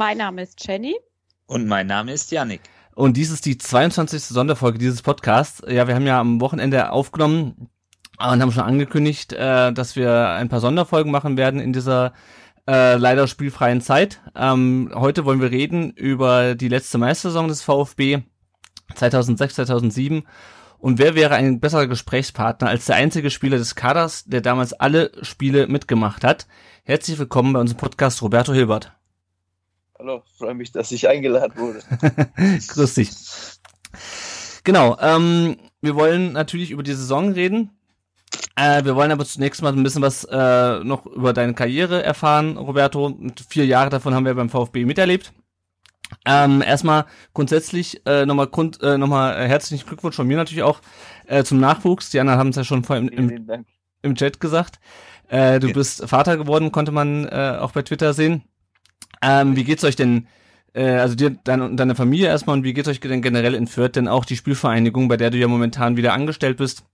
Mein Name ist Jenny. Und mein Name ist Yannick. Und dies ist die 22. Sonderfolge dieses Podcasts. Ja, wir haben ja am Wochenende aufgenommen und haben schon angekündigt, äh, dass wir ein paar Sonderfolgen machen werden in dieser äh, leider spielfreien Zeit. Ähm, heute wollen wir reden über die letzte Meistersaison des VfB 2006, 2007 und wer wäre ein besserer Gesprächspartner als der einzige Spieler des Kaders, der damals alle Spiele mitgemacht hat? Herzlich willkommen bei unserem Podcast Roberto Hilbert. Hallo, freue mich, dass ich eingeladen wurde. Grüß dich. Genau, ähm, wir wollen natürlich über die Saison reden. Äh, wir wollen aber zunächst mal ein bisschen was äh, noch über deine Karriere erfahren, Roberto. Und vier Jahre davon haben wir beim VfB miterlebt. Ähm, erstmal grundsätzlich äh, nochmal Grund, äh, nochmal äh, herzlichen Glückwunsch von mir natürlich auch äh, zum Nachwuchs. Die anderen haben es ja schon vorher im, im, im Chat gesagt. Äh, du ja. bist Vater geworden, konnte man äh, auch bei Twitter sehen. Ähm, wie geht's euch denn, äh, also dir dein, und deiner Familie erstmal und wie geht's euch denn generell in Fürth? Denn auch die Spielvereinigung, bei der du ja momentan wieder angestellt bist,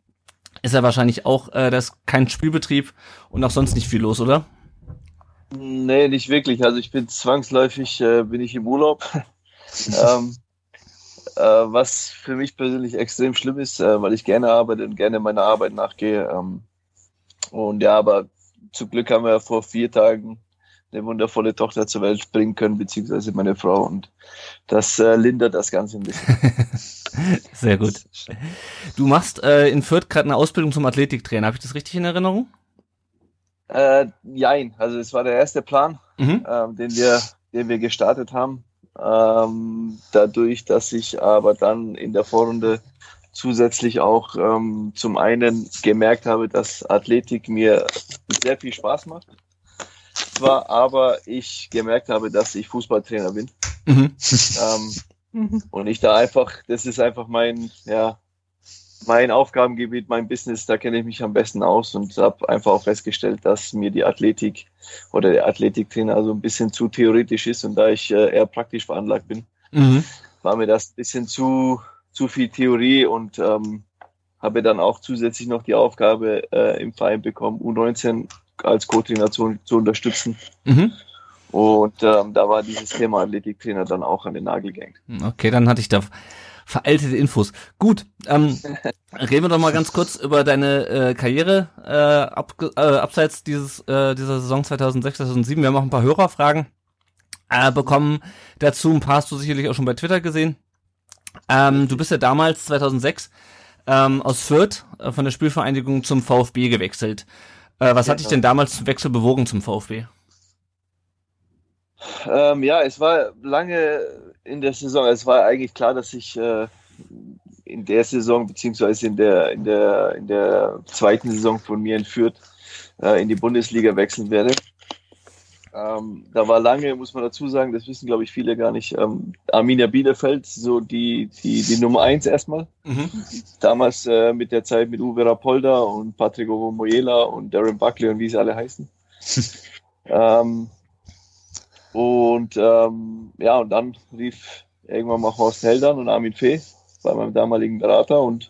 ist ja wahrscheinlich auch äh, das kein Spielbetrieb und auch sonst nicht viel los, oder? Nee, nicht wirklich. Also ich bin zwangsläufig, äh, bin ich im Urlaub. ähm, äh, was für mich persönlich extrem schlimm ist, äh, weil ich gerne arbeite und gerne meiner Arbeit nachgehe. Ähm, und ja, aber zum Glück haben wir vor vier Tagen eine wundervolle Tochter zur Welt bringen können, beziehungsweise meine Frau. Und das äh, lindert das Ganze ein bisschen. Sehr gut. Du machst äh, in Fürth gerade eine Ausbildung zum Athletiktrainer. Habe ich das richtig in Erinnerung? Äh, jein, also es war der erste Plan, mhm. ähm, den wir, den wir gestartet haben. Ähm, dadurch, dass ich aber dann in der Vorrunde zusätzlich auch ähm, zum einen gemerkt habe, dass Athletik mir sehr viel Spaß macht. Zwar aber ich gemerkt habe, dass ich Fußballtrainer bin. Mhm. Ähm, mhm. und ich da einfach, das ist einfach mein, ja, mein Aufgabengebiet, mein Business, da kenne ich mich am besten aus und habe einfach auch festgestellt, dass mir die Athletik oder der Athletiktrainer so ein bisschen zu theoretisch ist und da ich äh, eher praktisch veranlagt bin, mhm. war mir das ein bisschen zu, zu viel Theorie und ähm, habe dann auch zusätzlich noch die Aufgabe äh, im Verein bekommen, U19 als Co-Trainer zu, zu unterstützen. Mhm. Und ähm, da war dieses Thema Athletiktrainer dann auch an den Nagel gehängt. Okay, dann hatte ich da veraltete Infos. Gut, ähm, reden wir doch mal ganz kurz über deine äh, Karriere äh, ab, äh, abseits dieses äh, dieser Saison 2006, 2007. Wir haben auch ein paar Hörerfragen äh, bekommen dazu. Ein paar hast du sicherlich auch schon bei Twitter gesehen. Ähm, du bist ja damals 2006 ähm, aus Fürth äh, von der Spielvereinigung zum VfB gewechselt. Äh, was ja, hat dich denn damals zum Wechsel bewogen zum VfB? Ähm, ja, es war lange in der Saison, es war eigentlich klar, dass ich äh, in der Saison, beziehungsweise in der, in der, in der zweiten Saison von mir entführt, äh, in die Bundesliga wechseln werde. Ähm, da war lange, muss man dazu sagen, das wissen glaube ich viele gar nicht, ähm, Arminia Bielefeld, so die, die, die Nummer eins erstmal. Mhm. Damals äh, mit der Zeit mit Uwe Rapolda und Patrick Ovomoyela und Darren Buckley und wie sie alle heißen. ähm, und ähm, ja, und dann rief irgendwann mal Horst Heldern und Armin Fee bei meinem damaligen Berater und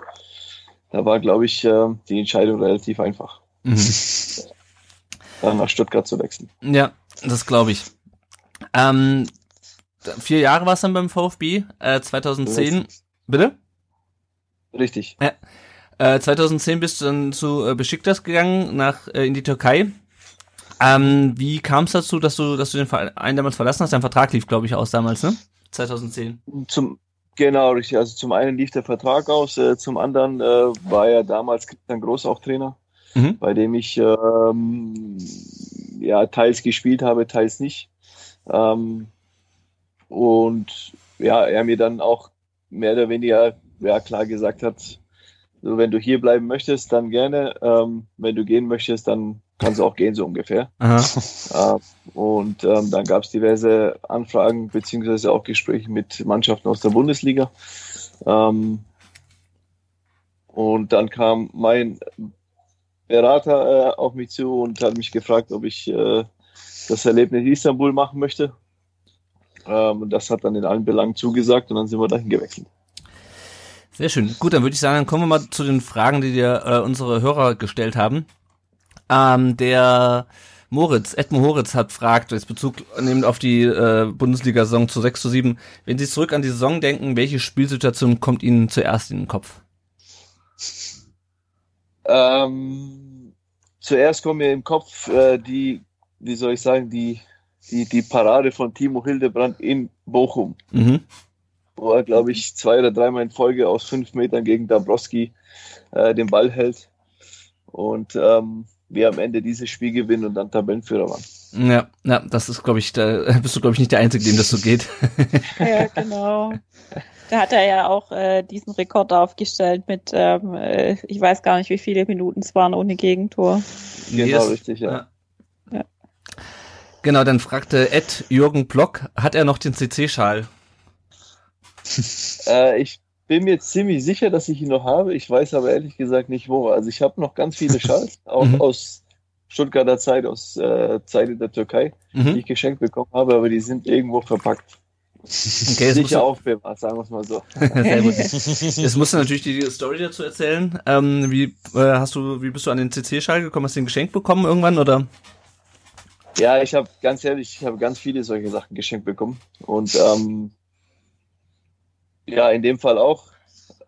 da war, glaube ich, äh, die Entscheidung relativ einfach. Mhm. Dann nach Stuttgart zu wechseln. Ja, das glaube ich. Ähm, vier Jahre war es dann beim VfB, äh, 2010. Richtig. Bitte? Richtig. Ja. Äh, 2010 bist du dann zu äh, Besiktas gegangen, nach, äh, in die Türkei. Ähm, wie kam es dazu, dass du, dass du den Verein damals verlassen hast? Dein Vertrag lief, glaube ich, aus damals, ne? 2010. Zum, genau, richtig. Also zum einen lief der Vertrag aus, äh, zum anderen äh, war ja damals Christian Groß auch Trainer, mhm. bei dem ich ähm, ja teils gespielt habe, teils nicht. Ähm, und ja, er mir dann auch mehr oder weniger ja, klar gesagt hat, so, wenn du hier bleiben möchtest, dann gerne. Ähm, wenn du gehen möchtest, dann kannst du auch gehen, so ungefähr. Aha. Äh, und ähm, dann gab es diverse Anfragen beziehungsweise auch Gespräche mit Mannschaften aus der Bundesliga. Ähm, und dann kam mein Berater äh, auf mich zu und hat mich gefragt, ob ich äh, das Erlebnis Istanbul machen möchte. Ähm, und das hat dann in allen Belangen zugesagt und dann sind wir dahin gewechselt. Sehr schön. Gut, dann würde ich sagen, dann kommen wir mal zu den Fragen, die dir äh, unsere Hörer gestellt haben. Ähm, der Moritz, Edmund Moritz hat fragt, jetzt Bezug nehmend auf die äh, Bundesliga-Saison zu 6 zu 7, wenn Sie zurück an die Saison denken, welche Spielsituation kommt Ihnen zuerst in den Kopf? Ähm, zuerst kommt mir im Kopf äh, die, wie soll ich sagen, die, die, die Parade von Timo Hildebrand in Bochum. Mhm. Wo er, glaube ich, zwei oder dreimal in Folge aus fünf Metern gegen Dabrowski äh, den Ball hält. Und ähm, wir am Ende dieses Spiel gewinnen und dann Tabellenführer waren. Ja, ja, das ist, glaube ich, da bist du, glaube ich, nicht der Einzige, dem das so geht. ja, genau. Da hat er ja auch äh, diesen Rekord aufgestellt mit, ähm, äh, ich weiß gar nicht, wie viele Minuten es waren ohne Gegentor. Genau, Yes. richtig, ja. Ja. Genau, dann fragte Ed Jürgen Block, hat er noch den CC-Schal? Äh, ich bin mir ziemlich sicher, dass ich ihn noch habe. Ich weiß aber ehrlich gesagt nicht wo. Also ich habe noch ganz viele Schals, auch Mhm. aus Stuttgarter Zeit, aus äh, Zeit in der Türkei, die Mhm. ich geschenkt bekommen habe, aber die sind irgendwo verpackt. Okay, jetzt musst Sicher du, aufbewahrt, sagen wir es mal so. Jetzt musst du natürlich die Story dazu erzählen. Ähm, wie äh, hast du, wie bist du an den CC-Schal gekommen? Hast du den geschenkt bekommen irgendwann oder? Ja, ich habe ganz ehrlich, ich habe ganz viele solche Sachen geschenkt bekommen. Und ähm, ja, in dem Fall auch.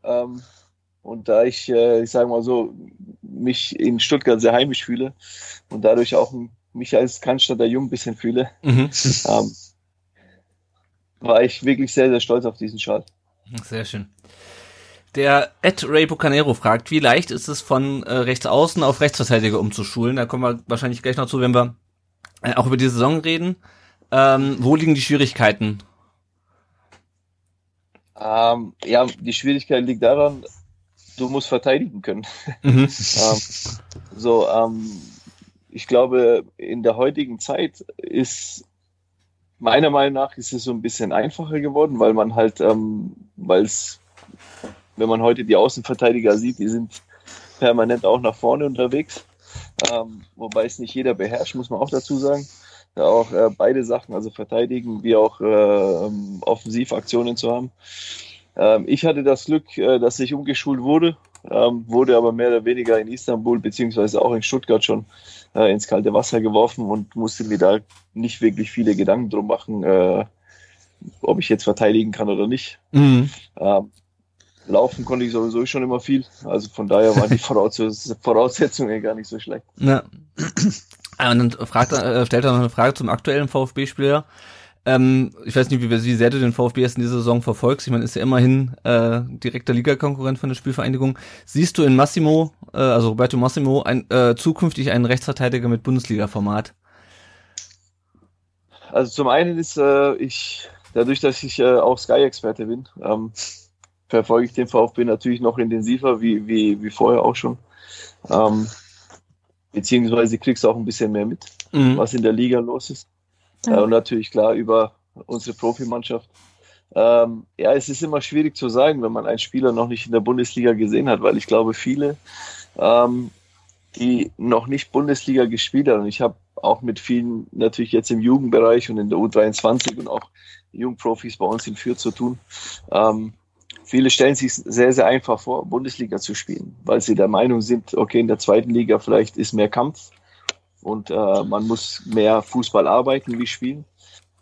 Ähm, und da ich, äh, ich sage mal so, mich in Stuttgart sehr heimisch fühle und dadurch auch mich als Cannstatter Jung ein bisschen fühle, Mhm. ähm, war ich wirklich sehr, sehr stolz auf diesen Schal. Sehr schön. Der Ed Ray Bucanero fragt, wie leicht ist es von äh, rechts außen auf Rechtsverteidiger umzuschulen? Da kommen wir wahrscheinlich gleich noch zu, wenn wir äh, auch über die Saison reden. Ähm, wo liegen die Schwierigkeiten? Ähm, ja, die Schwierigkeit liegt daran, du musst verteidigen können. Mhm. ähm, so, ähm, ich glaube, in der heutigen Zeit ist meiner Meinung nach ist es so ein bisschen einfacher geworden, weil man halt, ähm, weil es, wenn man heute die Außenverteidiger sieht, die sind permanent auch nach vorne unterwegs, ähm, wobei es nicht jeder beherrscht, muss man auch dazu sagen. Ja, auch äh, beide Sachen, also verteidigen wie auch äh, Offensivaktionen zu haben. Ähm, ich hatte das Glück, äh, dass ich umgeschult wurde, ähm, wurde aber mehr oder weniger in Istanbul beziehungsweise auch in Stuttgart schon äh, ins kalte Wasser geworfen und musste mir da nicht wirklich viele Gedanken drum machen, äh, ob ich jetzt verteidigen kann oder nicht. Mhm. Ähm, laufen konnte ich sowieso schon immer viel, also von daher waren die Voraus Voraussetzungen gar nicht so schlecht. Ja. Und dann fragt, äh, stellt er noch eine Frage zum aktuellen VfB-Spieler. Ähm, ich weiß nicht, wie, wie sehr du den VfB erst in dieser Saison verfolgst. Ich meine, ist ja immerhin äh, direkter Ligakonkurrent von der Spielvereinigung. Siehst du in Massimo, äh, also Roberto Massimo, ein, äh, zukünftig einen Rechtsverteidiger mit Bundesliga-Format? Also zum einen ist äh, ich, dadurch, dass ich äh, auch Sky-Experte bin, ähm, verfolge ich den VfB natürlich noch intensiver, wie, wie, wie vorher auch schon. Ähm, beziehungsweise kriegst du auch ein bisschen mehr mit, Mhm. was in der Liga los ist. Ja. Äh, und natürlich klar über unsere Profimannschaft. Ähm, ja, es ist immer schwierig zu sagen, wenn man einen Spieler noch nicht in der Bundesliga gesehen hat, weil ich glaube, viele, ähm, die noch nicht Bundesliga gespielt haben, und ich habe auch mit vielen natürlich jetzt im Jugendbereich und in der U23 und auch Jugendprofis bei uns in Fürth zu tun. Ähm, viele stellen sich sehr, sehr einfach vor, Bundesliga zu spielen, weil sie der Meinung sind, okay, in der zweiten Liga vielleicht ist mehr Kampf und äh, man muss mehr Fußball arbeiten wie spielen.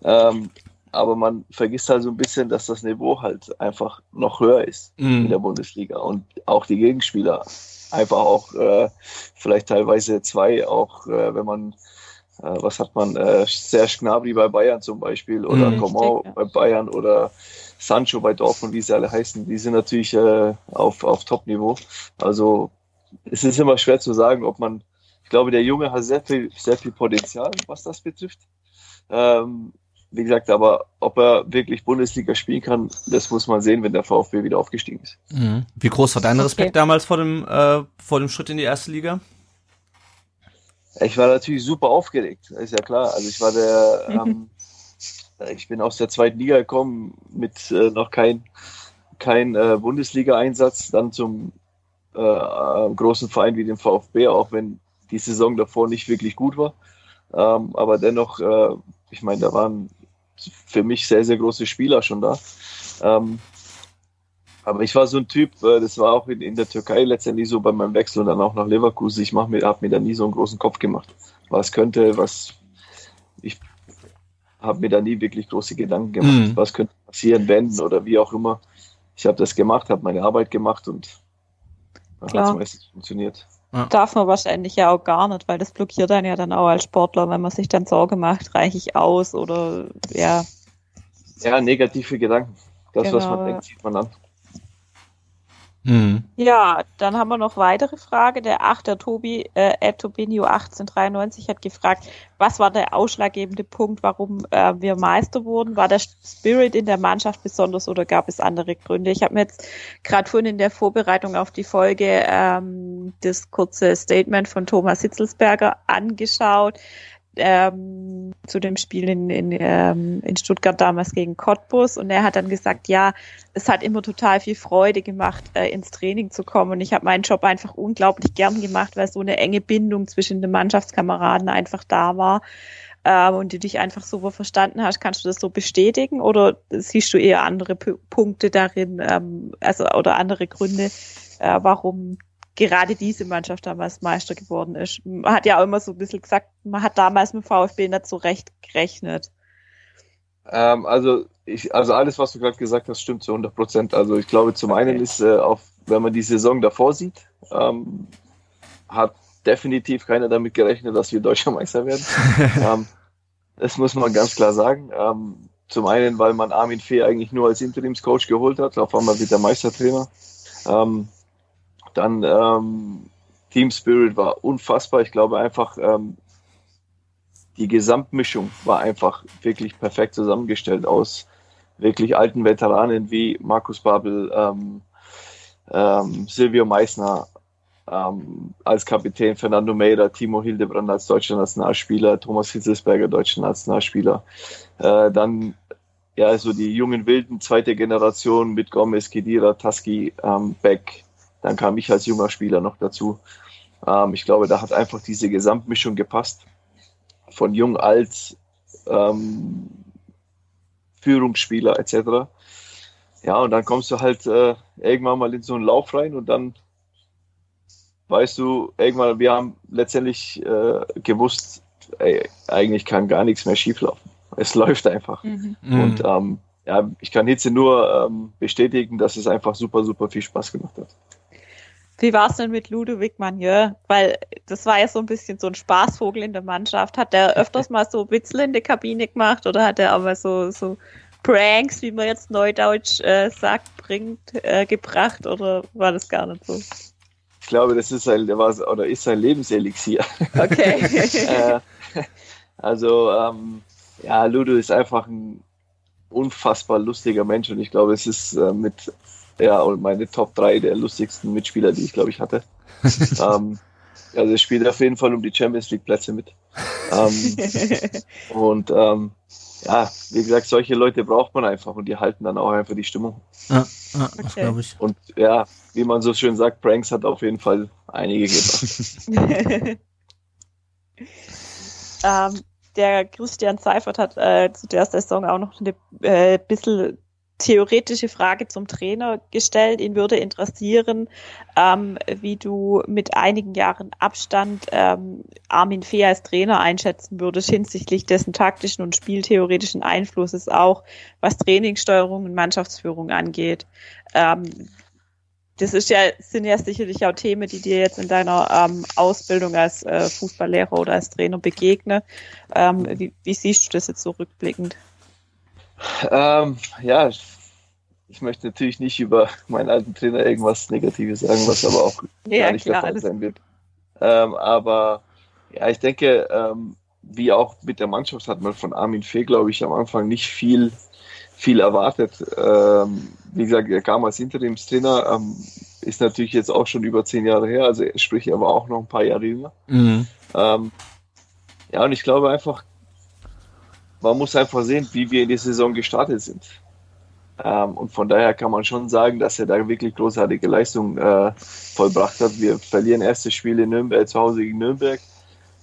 Ähm, aber man vergisst halt so ein bisschen, dass das Niveau halt einfach noch höher ist in Mhm. der Bundesliga und auch die Gegenspieler einfach auch äh, vielleicht teilweise zwei, auch äh, wenn man, äh, was hat man, äh, Serge Gnabry bei Bayern zum Beispiel oder Mhm. Coman bei Bayern oder Sancho bei Dortmund, wie sie alle heißen, die sind natürlich äh, auf, auf Top-Niveau. Also es ist immer schwer zu sagen, ob man, ich glaube, der Junge hat sehr viel, sehr viel Potenzial, was das betrifft. Ähm, wie gesagt, aber ob er wirklich Bundesliga spielen kann, das muss man sehen, wenn der VfB wieder aufgestiegen ist. Mhm. Wie groß war dein Okay. Respekt damals vor dem, äh, vor dem Schritt in die erste Liga? Ich war natürlich super aufgeregt, ist ja klar. Also ich war der, ähm, ich bin aus der zweiten Liga gekommen mit äh, noch kein, kein äh, Bundesliga-Einsatz, dann zum äh, großen Verein wie dem VfB, auch wenn die Saison davor nicht wirklich gut war. Ähm, aber dennoch, äh, ich meine, da waren für mich sehr, sehr große Spieler schon da. Ähm, aber ich war so ein Typ, äh, das war auch in, in, der Türkei letztendlich so bei meinem Wechsel und dann auch nach Leverkusen. Ich habe mir da nie so einen großen Kopf gemacht, was könnte, was ich habe mir da nie wirklich große Gedanken gemacht, mhm. was könnte passieren, wenn oder wie auch immer. Ich habe das gemacht, habe meine Arbeit gemacht und hat es meistens funktioniert. Ja. Darf man wahrscheinlich ja auch gar nicht, weil das blockiert dann ja dann auch als Sportler, wenn man sich dann Sorge macht, reiche ich aus oder ja. Ja, negative Gedanken. Das, genau, was man genau, denkt, sieht man an. Mhm. Ja, dann haben wir noch weitere Frage. Der 8, der Tobi, äh, Tobinio 1893 hat gefragt, was war der ausschlaggebende Punkt, warum äh, wir Meister wurden? War der Spirit in der Mannschaft besonders oder gab es andere Gründe? Ich habe mir jetzt gerade vorhin in der Vorbereitung auf die Folge ähm, das kurze Statement von Thomas Hitzelsberger angeschaut ähm, zu dem Spiel in, in, ähm, in Stuttgart damals gegen Cottbus. Und er hat dann gesagt, ja, es hat immer total viel Freude gemacht, äh, ins Training zu kommen. Und ich habe meinen Job einfach unglaublich gern gemacht, weil so eine enge Bindung zwischen den Mannschaftskameraden einfach da war. Ähm, und du dich einfach so verstanden hast. Kannst du das so bestätigen? Oder siehst du eher andere P Punkte darin, ähm, also oder andere Gründe, äh, warum gerade diese Mannschaft damals Meister geworden ist. Man hat ja auch immer so ein bisschen gesagt, man hat damals mit VfB nicht so recht gerechnet. Ähm, also, ich, also alles, was du gerade gesagt hast, stimmt zu 100 Prozent. Also ich glaube, zum okay. einen ist, äh, auch wenn man die Saison davor sieht, ähm, hat definitiv keiner damit gerechnet, dass wir Deutscher Meister werden. ähm, das muss man ganz klar sagen. Ähm, zum einen, weil man Armin Fee eigentlich nur als Interimscoach geholt hat, auf einmal wird der Meistertrainer. Ähm, dann ähm, Team Spirit war unfassbar. Ich glaube einfach, ähm, die Gesamtmischung war einfach wirklich perfekt zusammengestellt aus wirklich alten Veteranen wie Markus Babel, ähm, ähm, Silvio Meissner ähm, als Kapitän, Fernando Meira, Timo Hildebrand als deutscher Nationalspieler, Thomas Hitzelsberger deutscher Nationalspieler. Äh, dann ja, also die jungen Wilden, zweite Generation mit Gomez, Kedira, Taski, ähm, Beck, dann kam ich als junger Spieler noch dazu. Ähm, ich glaube, da hat einfach diese Gesamtmischung gepasst. Von jung, alt, ähm, Führungsspieler etc. Ja, und dann kommst du halt äh, irgendwann mal in so einen Lauf rein und dann weißt du, irgendwann, wir haben letztendlich äh, gewusst, ey, eigentlich kann gar nichts mehr schieflaufen. Es läuft einfach. Mhm. Und ähm, ja, ich kann Hitze nur ähm, bestätigen, dass es einfach super, super viel Spaß gemacht hat. Wie war es denn mit Ludovic Manier? Weil das war ja so ein bisschen so ein Spaßvogel in der Mannschaft. Hat der öfters mal so Witzel in der Kabine gemacht oder hat er aber so, so Pranks, wie man jetzt neudeutsch äh, sagt, bringt, äh, gebracht oder war das gar nicht so? Ich glaube, das ist sein, der war, oder ist sein Lebenselixier. Okay. äh, also, ähm, ja, Ludo ist einfach ein unfassbar lustiger Mensch und ich glaube, es ist äh, mit ja, und meine Top 3 der lustigsten Mitspieler, die ich, glaube ich, hatte. ähm, also er spielt auf jeden Fall um die Champions League Plätze mit. Ähm, und ähm, ja, wie gesagt, solche Leute braucht man einfach und die halten dann auch einfach die Stimmung. Ja, ja das okay. glaube ich. Und ja, wie man so schön sagt, Pranks hat auf jeden Fall einige gebracht. ähm, der Christian Seifert hat äh, zu der Saison auch noch ein äh, bisschen theoretische Frage zum Trainer gestellt. Ihn würde interessieren, ähm, wie du mit einigen Jahren Abstand ähm, Armin Fee als Trainer einschätzen würdest hinsichtlich dessen taktischen und spieltheoretischen Einflusses auch, was Trainingssteuerung und Mannschaftsführung angeht. Ähm, das ist ja, sind ja sicherlich auch Themen, die dir jetzt in deiner ähm, Ausbildung als äh, Fußballlehrer oder als Trainer begegnen. Ähm, wie, wie siehst du das jetzt so rückblickend? Ähm, ja, ich möchte natürlich nicht über meinen alten Trainer irgendwas Negatives sagen, was aber auch ja, gar nicht klar, der Fall sein wird. Ähm, aber ja, ich denke, ähm, wie auch mit der Mannschaft hat man von Armin Fee, glaube ich, am Anfang nicht viel, viel erwartet. Ähm, wie gesagt, er kam als Interimstrainer. Ähm, ist natürlich jetzt auch schon über zehn Jahre her, also sprich, er war auch noch ein paar Jahre jünger. Mhm. Ähm, ja, und ich glaube einfach, man muss einfach sehen, wie wir in die Saison gestartet sind. Ähm, und von daher kann man schon sagen, dass er da wirklich großartige Leistung äh, vollbracht hat. Wir verlieren erstes Spiel in Nürnberg, zu Hause gegen Nürnberg.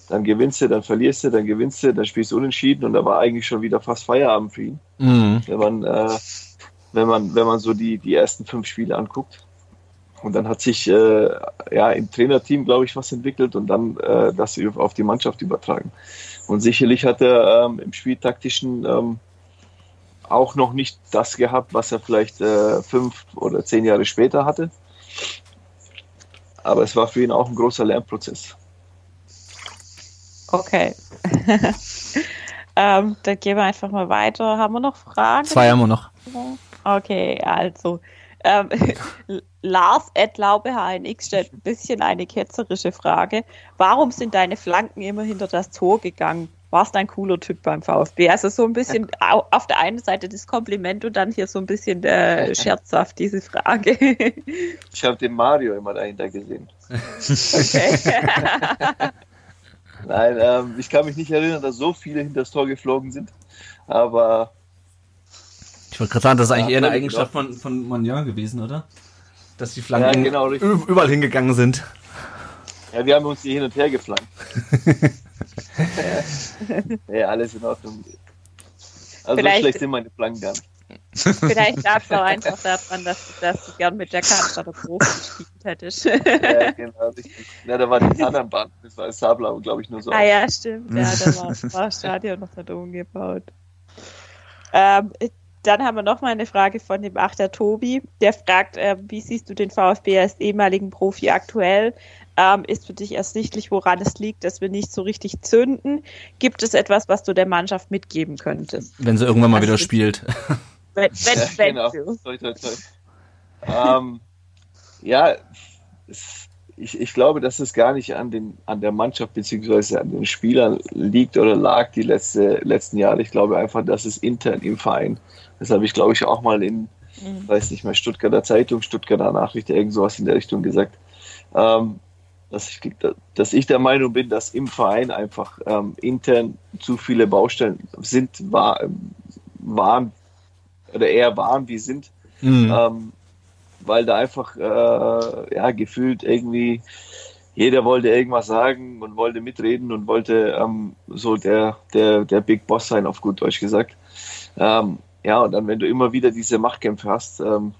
Dann gewinnst du, dann verlierst du, dann gewinnst du, dann spielst du unentschieden und da war eigentlich schon wieder fast Feierabend für ihn. Mhm. Wenn man, äh, wenn man, wenn man so die, die ersten fünf Spiele anguckt. Und dann hat sich äh, ja im Trainerteam, glaube ich, was entwickelt und dann äh, das auf die Mannschaft übertragen. Und sicherlich hat er ähm, im Spieltaktischen ähm, auch noch nicht das gehabt, was er vielleicht äh, fünf oder zehn Jahre später hatte. Aber es war für ihn auch ein großer Lernprozess. Okay. ähm, dann gehen wir einfach mal weiter. Haben wir noch Fragen? Zwei haben wir noch. Okay, also. Ähm, Lars Laubehnx stellt ein bisschen eine ketzerische Frage. Warum sind deine Flanken immer hinter das Tor gegangen? warst ein cooler Typ beim VfB. Also so ein bisschen auf der einen Seite das Kompliment und dann hier so ein bisschen äh, scherzhaft diese Frage. Ich habe den Mario immer dahinter gesehen. Okay. Nein, ähm, ich kann mich nicht erinnern, dass so viele hinter das Tor geflogen sind. Aber. Ich wollte gerade sagen, das ist eigentlich ja, eher eine Eigenschaft von, von Magnan gewesen, oder? Dass die Flanken ja, genau, überall hingegangen sind. Ja, wir haben uns hier hin und her geflankt. ja, alles in Ordnung. Also Vielleicht, so schlecht sind meine Flanken gar nicht. Vielleicht lag es auch einfach daran, dass, dass du gern mit der Karte oder Profi gespielt hättest. ja, genau, richtig. Ja, da war die Zahnbahn, das war Sabla, glaube ich, nur so. Ah ja, stimmt. Ja, da war, war das Stadion noch nicht umgebaut. Ähm, dann haben wir noch mal eine Frage von dem Achter Tobi. Der fragt, äh, wie siehst du den VfB als ehemaligen Profi aktuell? ähm, ist für dich ersichtlich, woran es liegt, dass wir nicht so richtig zünden. Gibt es etwas, was du der Mannschaft mitgeben könntest? Wenn sie irgendwann mal also, wieder spielt. Wenn, wenn, ja, wenn genau. toi, toi, toi. ähm, ja, ich, ich glaube, dass es gar nicht an, den, an der Mannschaft bzw. an den Spielern liegt oder lag die letzte, letzten Jahre. Ich glaube einfach, dass es intern im Verein. Das habe ich, glaube ich, auch mal in, mhm. weiß nicht mehr, Stuttgarter Zeitung, Stuttgarter Nachricht, irgend sowas in der Richtung gesagt. Ähm, dass ich, dass ich der Meinung bin, dass im Verein einfach ähm, intern zu viele Baustellen sind, war, waren oder eher waren wie sind, mhm. ähm, weil da einfach äh, ja gefühlt irgendwie jeder wollte irgendwas sagen und wollte mitreden und wollte ähm, so der, der, der Big Boss sein, auf gut Deutsch gesagt. Ähm, ja, und dann, wenn du immer wieder diese Machtkämpfe hast, ähm,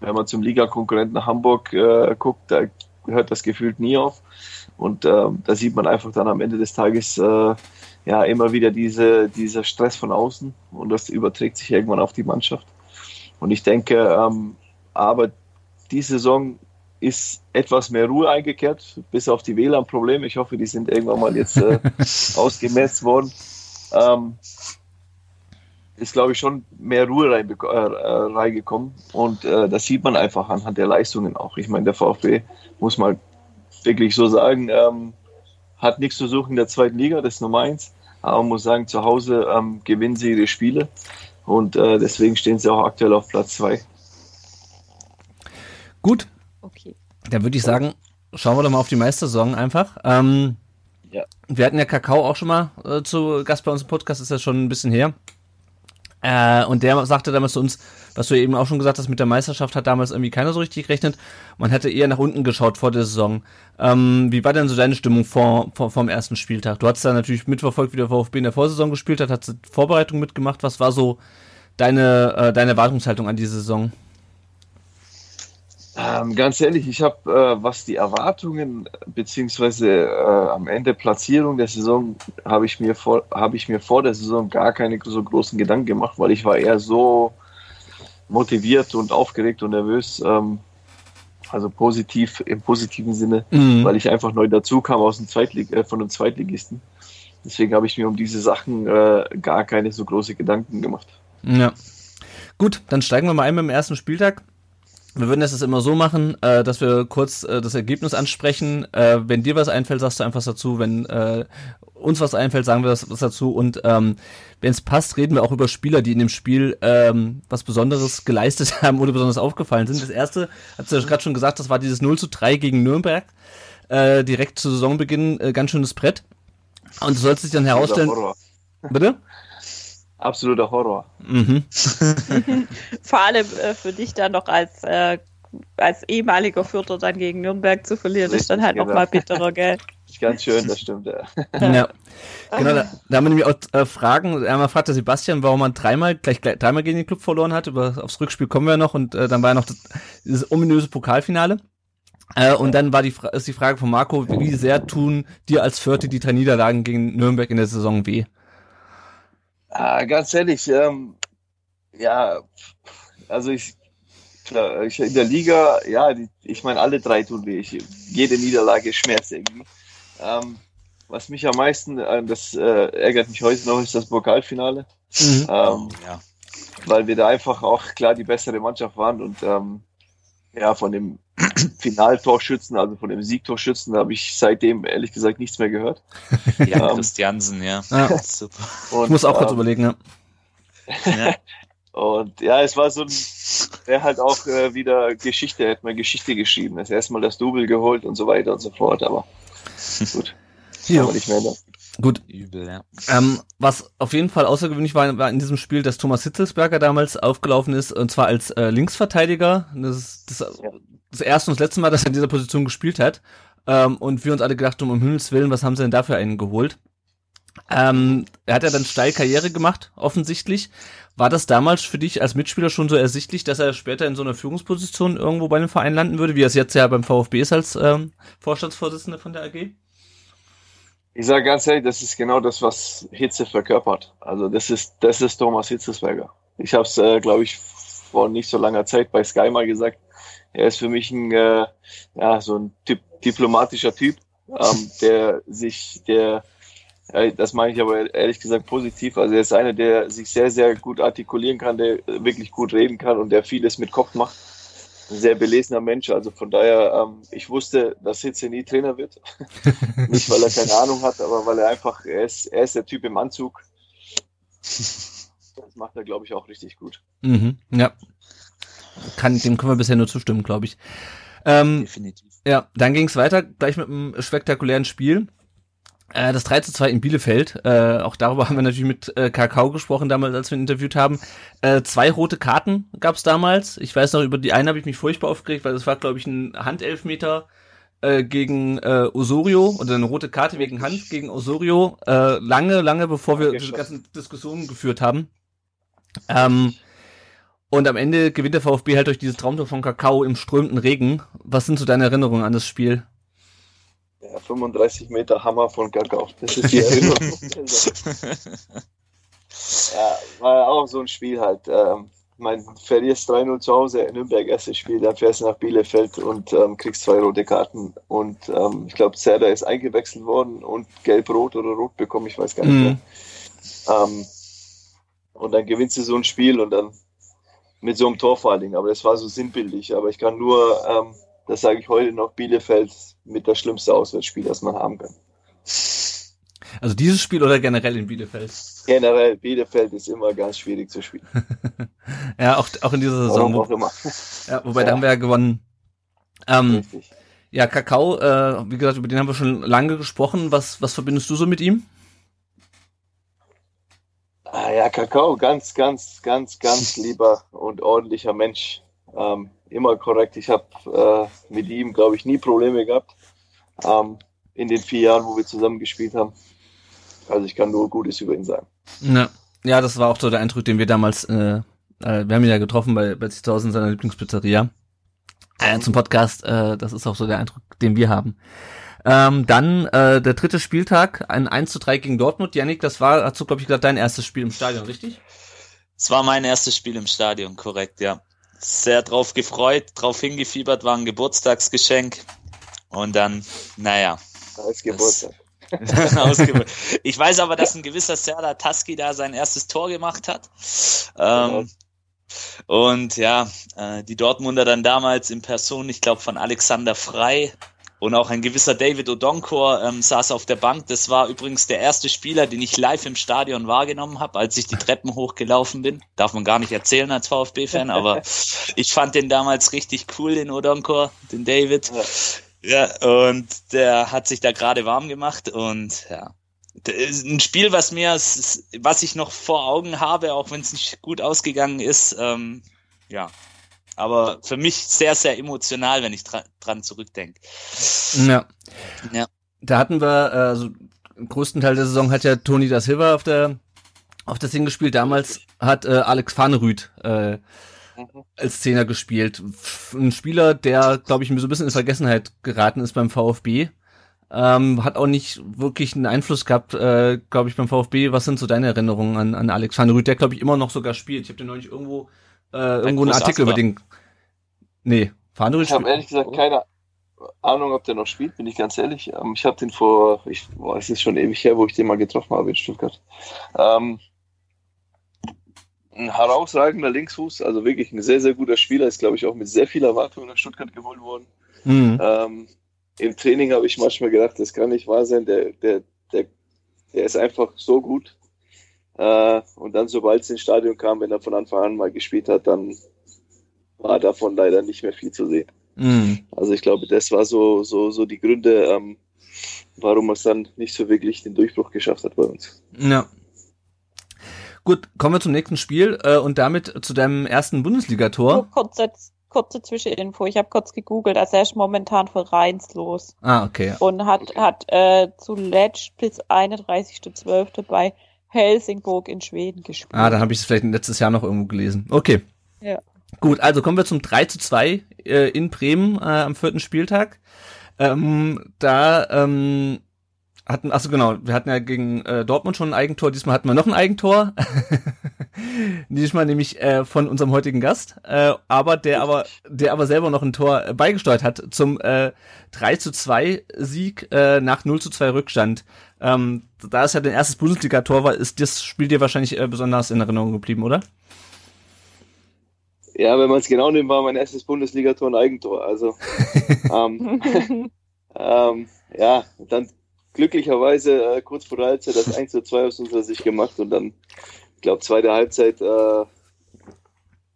wenn man zum Ligakonkurrenten Hamburg äh, guckt, da hört das gefühlt nie auf. Und äh, da sieht man einfach dann am Ende des Tages äh, ja immer wieder diese, dieser Stress von außen und das überträgt sich irgendwann auf die Mannschaft. Und ich denke, ähm, aber die Saison ist etwas mehr Ruhe eingekehrt, bis auf die WLAN-Probleme. Ich hoffe, die sind irgendwann mal jetzt äh, ausgemerzt worden. Ähm, ist, glaube ich, schon mehr Ruhe äh, äh, reingekommen. Und äh, das sieht man einfach anhand der Leistungen auch. Ich meine, der VfB, muss man wirklich so sagen, ähm, hat nichts zu suchen in der zweiten Liga, das ist Nummer eins. Aber man muss sagen, zu Hause ähm, gewinnen sie ihre Spiele. Und äh, deswegen stehen sie auch aktuell auf Platz zwei. Gut. Okay. Dann würde ich sagen, schauen wir doch mal auf die Meistersaison einfach. Ähm, ja. Wir hatten ja Kakao auch schon mal äh, zu Gast bei uns im Podcast, ist ja schon ein bisschen her. Äh, und der sagte damals zu uns, was du eben auch schon gesagt hast, mit der Meisterschaft hat damals irgendwie keiner so richtig gerechnet. Man hätte eher nach unten geschaut vor der Saison. Ähm, wie war denn so deine Stimmung vor, vor, vom ersten Spieltag? Du hast da natürlich mitverfolgt, wie der VfB in der Vorsaison gespielt hat, hast Vorbereitung mitgemacht. Was war so deine, äh, deine Erwartungshaltung an die Saison? Ähm, ganz ehrlich, ich habe, äh, was die Erwartungen beziehungsweise äh, am Ende Platzierung der Saison, habe ich mir vor, habe ich mir vor der Saison gar keine so großen Gedanken gemacht, weil ich war eher so motiviert und aufgeregt und nervös, ähm, also positiv im positiven Sinne, mhm. weil ich einfach neu dazu kam aus dem Zweitlig äh, von einem Zweitligisten. Deswegen habe ich mir um diese Sachen äh, gar keine so große Gedanken gemacht. Ja. Gut, dann steigen wir mal ein mit dem ersten Spieltag. Wir würden das immer so machen, äh, dass wir kurz äh, das Ergebnis ansprechen. Äh, wenn dir was einfällt, sagst du einfach was dazu. Wenn äh, uns was einfällt, sagen wir was, was dazu. Und ähm, wenn es passt, reden wir auch über Spieler, die in dem Spiel ähm, was Besonderes geleistet haben oder besonders aufgefallen sind. Das erste, hast du ja gerade schon gesagt, das war dieses 0 zu 3 gegen Nürnberg. Äh, direkt zu Saisonbeginn äh, ganz schönes Brett. Und du sollst dich dann herausstellen. Bitte? Absoluter Horror. Mhm. Vor allem äh, für dich dann noch als, äh, als ehemaliger Fürther dann gegen Nürnberg zu verlieren, Richtig, ist dann halt genau. nochmal bitterer, gell? Ganz schön, das stimmt, ja. ja. Genau, da, da haben wir nämlich auch äh, Fragen. Einmal fragt der Sebastian, warum man dreimal, gleich, gleich dreimal gegen den Club verloren hat. Über, aufs Rückspiel kommen wir ja noch und äh, dann war ja noch das, dieses ominöse Pokalfinale. Äh, und dann war die, ist die Frage von Marco, wie sehr tun dir als Vierte die drei Niederlagen gegen Nürnberg in der Saison weh? Ah, ganz ehrlich, ähm, ja, also ich, klar, ich in der Liga, ja, die, ich meine, alle drei tun weh. Ich, jede Niederlage schmerzt irgendwie. Ähm, was mich am meisten, äh, das äh, ärgert mich heute noch, ist das Pokalfinale. Mhm. Ähm, ja. Weil wir da einfach auch klar die bessere Mannschaft waren und ähm, ja, von dem Finaltorschützen, also von dem Siegtorschützen, habe ich seitdem ehrlich gesagt nichts mehr gehört. Ja, ähm, Christiansen, ja. ja. Super. Und, ich muss auch ähm, kurz überlegen, ja. ja. Und ja, es war so ein, er halt auch äh, wieder Geschichte, er hat mal Geschichte geschrieben. Er hat erstmal das Double geholt und so weiter und so fort, aber gut. Ja. Aber nicht mehr da. Gut. Übel, ja. Ähm, was auf jeden Fall außergewöhnlich war, war in diesem Spiel, dass Thomas Hitzelsberger damals aufgelaufen ist, und zwar als äh, Linksverteidiger. Das ist das, das erste und das letzte Mal, dass er in dieser Position gespielt hat. Ähm, und wir uns alle gedacht haben, um Himmels Willen, was haben sie denn dafür einen geholt? Ähm, er hat ja dann steil Karriere gemacht, offensichtlich. War das damals für dich als Mitspieler schon so ersichtlich, dass er später in so einer Führungsposition irgendwo bei einem Verein landen würde, wie er es jetzt ja beim VfB ist als ähm, Vorstandsvorsitzender von der AG? Ich sage ganz ehrlich, das ist genau das, was Hitze verkörpert. Also das ist, das ist Thomas Hitzesberger. Ich habe es, äh, glaube ich, vor nicht so langer Zeit bei Sky mal gesagt. Er ist für mich ein, äh, ja, so ein typ, diplomatischer Typ, ähm, der sich, der, äh, das meine ich aber ehrlich gesagt positiv. Also er ist einer, der sich sehr, sehr gut artikulieren kann, der wirklich gut reden kann und der vieles mit Kopf macht ein sehr belesener Mensch. Also von daher, ähm, ich wusste, dass Hitze nie Trainer wird. Nicht, weil er keine Ahnung hat, aber weil er einfach, er ist, er ist der Typ im Anzug. Das macht er, glaube ich, auch richtig gut. Mhm, ja. Kann, dem können wir bisher nur zustimmen, glaube ich. Ähm, Definitiv. Ja, dann ging es weiter, gleich mit einem spektakulären Spiel. Äh, das 3 zu 2 in Bielefeld, äh, auch darüber haben wir natürlich mit äh, Kakao gesprochen damals, als wir ihn interviewt haben. Äh, zwei rote Karten gab's damals. Ich weiß noch, über die eine habe ich mich furchtbar aufgeregt, weil das war, glaube ich, ein Handelfmeter äh, gegen äh, Osorio oder eine rote Karte wegen Hand gegen Osorio. Äh, lange, lange bevor wir diese ganzen Diskussionen geführt haben. Ähm, und am Ende gewinnt der VfB halt durch dieses Traumtor von Kakao im strömenden Regen. Was sind so deine Erinnerungen an das Spiel? Ja, 35 Meter Hammer von Kakao. Das ist die Erinnerung. ja, war auch so ein Spiel halt. Ähm, mein, verlierst 3-0 zu Hause in Nürnberg, erstes Spiel, dann fährst du nach Bielefeld und ähm, kriegst zwei rote Karten. Und ähm, ich glaube, Zerda ist eingewechselt worden und gelb-rot oder rot bekommen, ich weiß gar nicht mehr. Mhm. Ähm, und dann gewinnst du so ein Spiel und dann mit so einem Tor vor allen Dingen. Aber das war so sinnbildlich. Aber ich kann nur ähm, das sage ich heute noch, Bielefeld mit das schlimmste Auswärtsspiel, das man haben kann. Also dieses Spiel oder generell in Bielefeld? Generell, Bielefeld ist immer ganz schwierig zu spielen. ja, auch, auch in dieser Saison. Warum auch immer. Ja, wobei ja. da haben wir ja gewonnen. Ähm, Richtig. Ja, Kakao, äh, wie gesagt, über den haben wir schon lange gesprochen. Was, was verbindest du so mit ihm? Ah, ja, Kakao, ganz, ganz, ganz, ganz lieber und ordentlicher Mensch. Ähm, immer korrekt. Ich habe äh, mit ihm, glaube ich, nie Probleme gehabt ähm, in den vier Jahren, wo wir zusammen gespielt haben. Also ich kann nur Gutes über ihn sagen. Ja, ja das war auch so der Eindruck, den wir damals, äh, äh, wir haben ihn ja getroffen bei, bei sich zu Hause in seiner Lieblingspizzeria. Äh, zum Podcast, äh, das ist auch so der Eindruck, den wir haben. Ähm, dann äh, der dritte Spieltag, ein 1 zu 3 gegen Dortmund. Janik, das war, hast du, glaube ich, gesagt, dein erstes Spiel im Stadion, richtig? Es war mein erstes Spiel im Stadion, korrekt, ja sehr drauf gefreut, drauf hingefiebert, war ein Geburtstagsgeschenk. Und dann, naja. Als Geburtstag. ich weiß aber, dass ein gewisser Serdar Taski da sein erstes Tor gemacht hat. Ähm, Und ja, äh, die Dortmunder dann damals in Person, ich glaube von Alexander Frei und auch ein gewisser David Odonkor ähm, saß auf der Bank. Das war übrigens der erste Spieler, den ich live im Stadion wahrgenommen habe, als ich die Treppen hochgelaufen bin. Darf man gar nicht erzählen als VfB-Fan, aber ich fand den damals richtig cool, den Odonkor, den David. Ja, und der hat sich da gerade warm gemacht und ja, ein Spiel, was mir, was ich noch vor Augen habe, auch wenn es nicht gut ausgegangen ist, ähm, ja. Aber für mich sehr, sehr emotional, wenn ich dra dran zurückdenke. Ja. ja. Da hatten wir, also im größten Teil der Saison hat ja Toni da Silva auf der auf das Ding gespielt. Damals hat äh, Alex Fahnerüth äh, mhm. als Zehner gespielt. Ein Spieler, der, glaube ich, mir so ein bisschen in Vergessenheit geraten ist beim VfB. Ähm, hat auch nicht wirklich einen Einfluss gehabt, äh, glaube ich, beim VfB. Was sind so deine Erinnerungen an, an Alexander Rüth, der, glaube ich, immer noch sogar spielt? Ich habe den neulich irgendwo, äh, irgendwo einen Artikel über den. Nee, Fahnerüth Ich habe ehrlich gesagt keine Ahnung, ob der noch spielt, bin ich ganz ehrlich. Ähm, ich habe den vor, ich boah, es ist schon ewig her, wo ich den mal getroffen habe in Stuttgart. Ähm, ein herausragender Linksfuß, also wirklich ein sehr, sehr guter Spieler, ist, glaube ich, auch mit sehr viel Erwartung nach Stuttgart geholt worden. Mhm. Ähm, im Training habe ich manchmal gedacht, das kann nicht wahr sein, der, der, der, der ist einfach so gut. Äh, und dann, sobald es ins Stadion kam, wenn er von Anfang an mal gespielt hat, dann war davon leider nicht mehr viel zu sehen. Mhm. Also ich glaube, das war so, so, so die Gründe, ähm, warum es dann nicht so wirklich den Durchbruch geschafft hat bei uns. Ja. Gut, kommen wir zum nächsten Spiel äh, und damit zu deinem ersten Bundesligator. Kurz jetzt kurze Zwischeninfo. Ich habe kurz gegoogelt, also er ist momentan vereinslos. Ah, okay. Und hat, okay. hat äh, zuletzt bis 31.12. bei Helsingborg in Schweden gespielt. Ah, dann habe ich es vielleicht letztes Jahr noch irgendwo gelesen. Okay. Ja. Gut, also kommen wir zum 3 zu 2 äh, in Bremen äh, am vierten Spieltag. Ähm, da ähm, hatten, achso genau, wir hatten ja gegen äh, Dortmund schon ein Eigentor, diesmal hatten wir noch ein Eigentor. diesmal nämlich äh, von unserem heutigen Gast, äh, aber der aber, der aber selber noch ein Tor äh, beigesteuert hat zum äh, 3 zu 2 Sieg äh, nach 0 zu 2 Rückstand. Ähm, da es ja dein erstes Bundesliga-Tor war, ist das Spiel dir wahrscheinlich äh, besonders in Erinnerung geblieben, oder? Ja, wenn man es genau nimmt, war mein erstes Bundesligator ein Eigentor. Also ähm, ähm, ja, dann glücklicherweise äh, kurz vor der Halbzeit das 1 zu 2 aus unserer Sicht gemacht und dann, ich glaube, zweite Halbzeit, äh,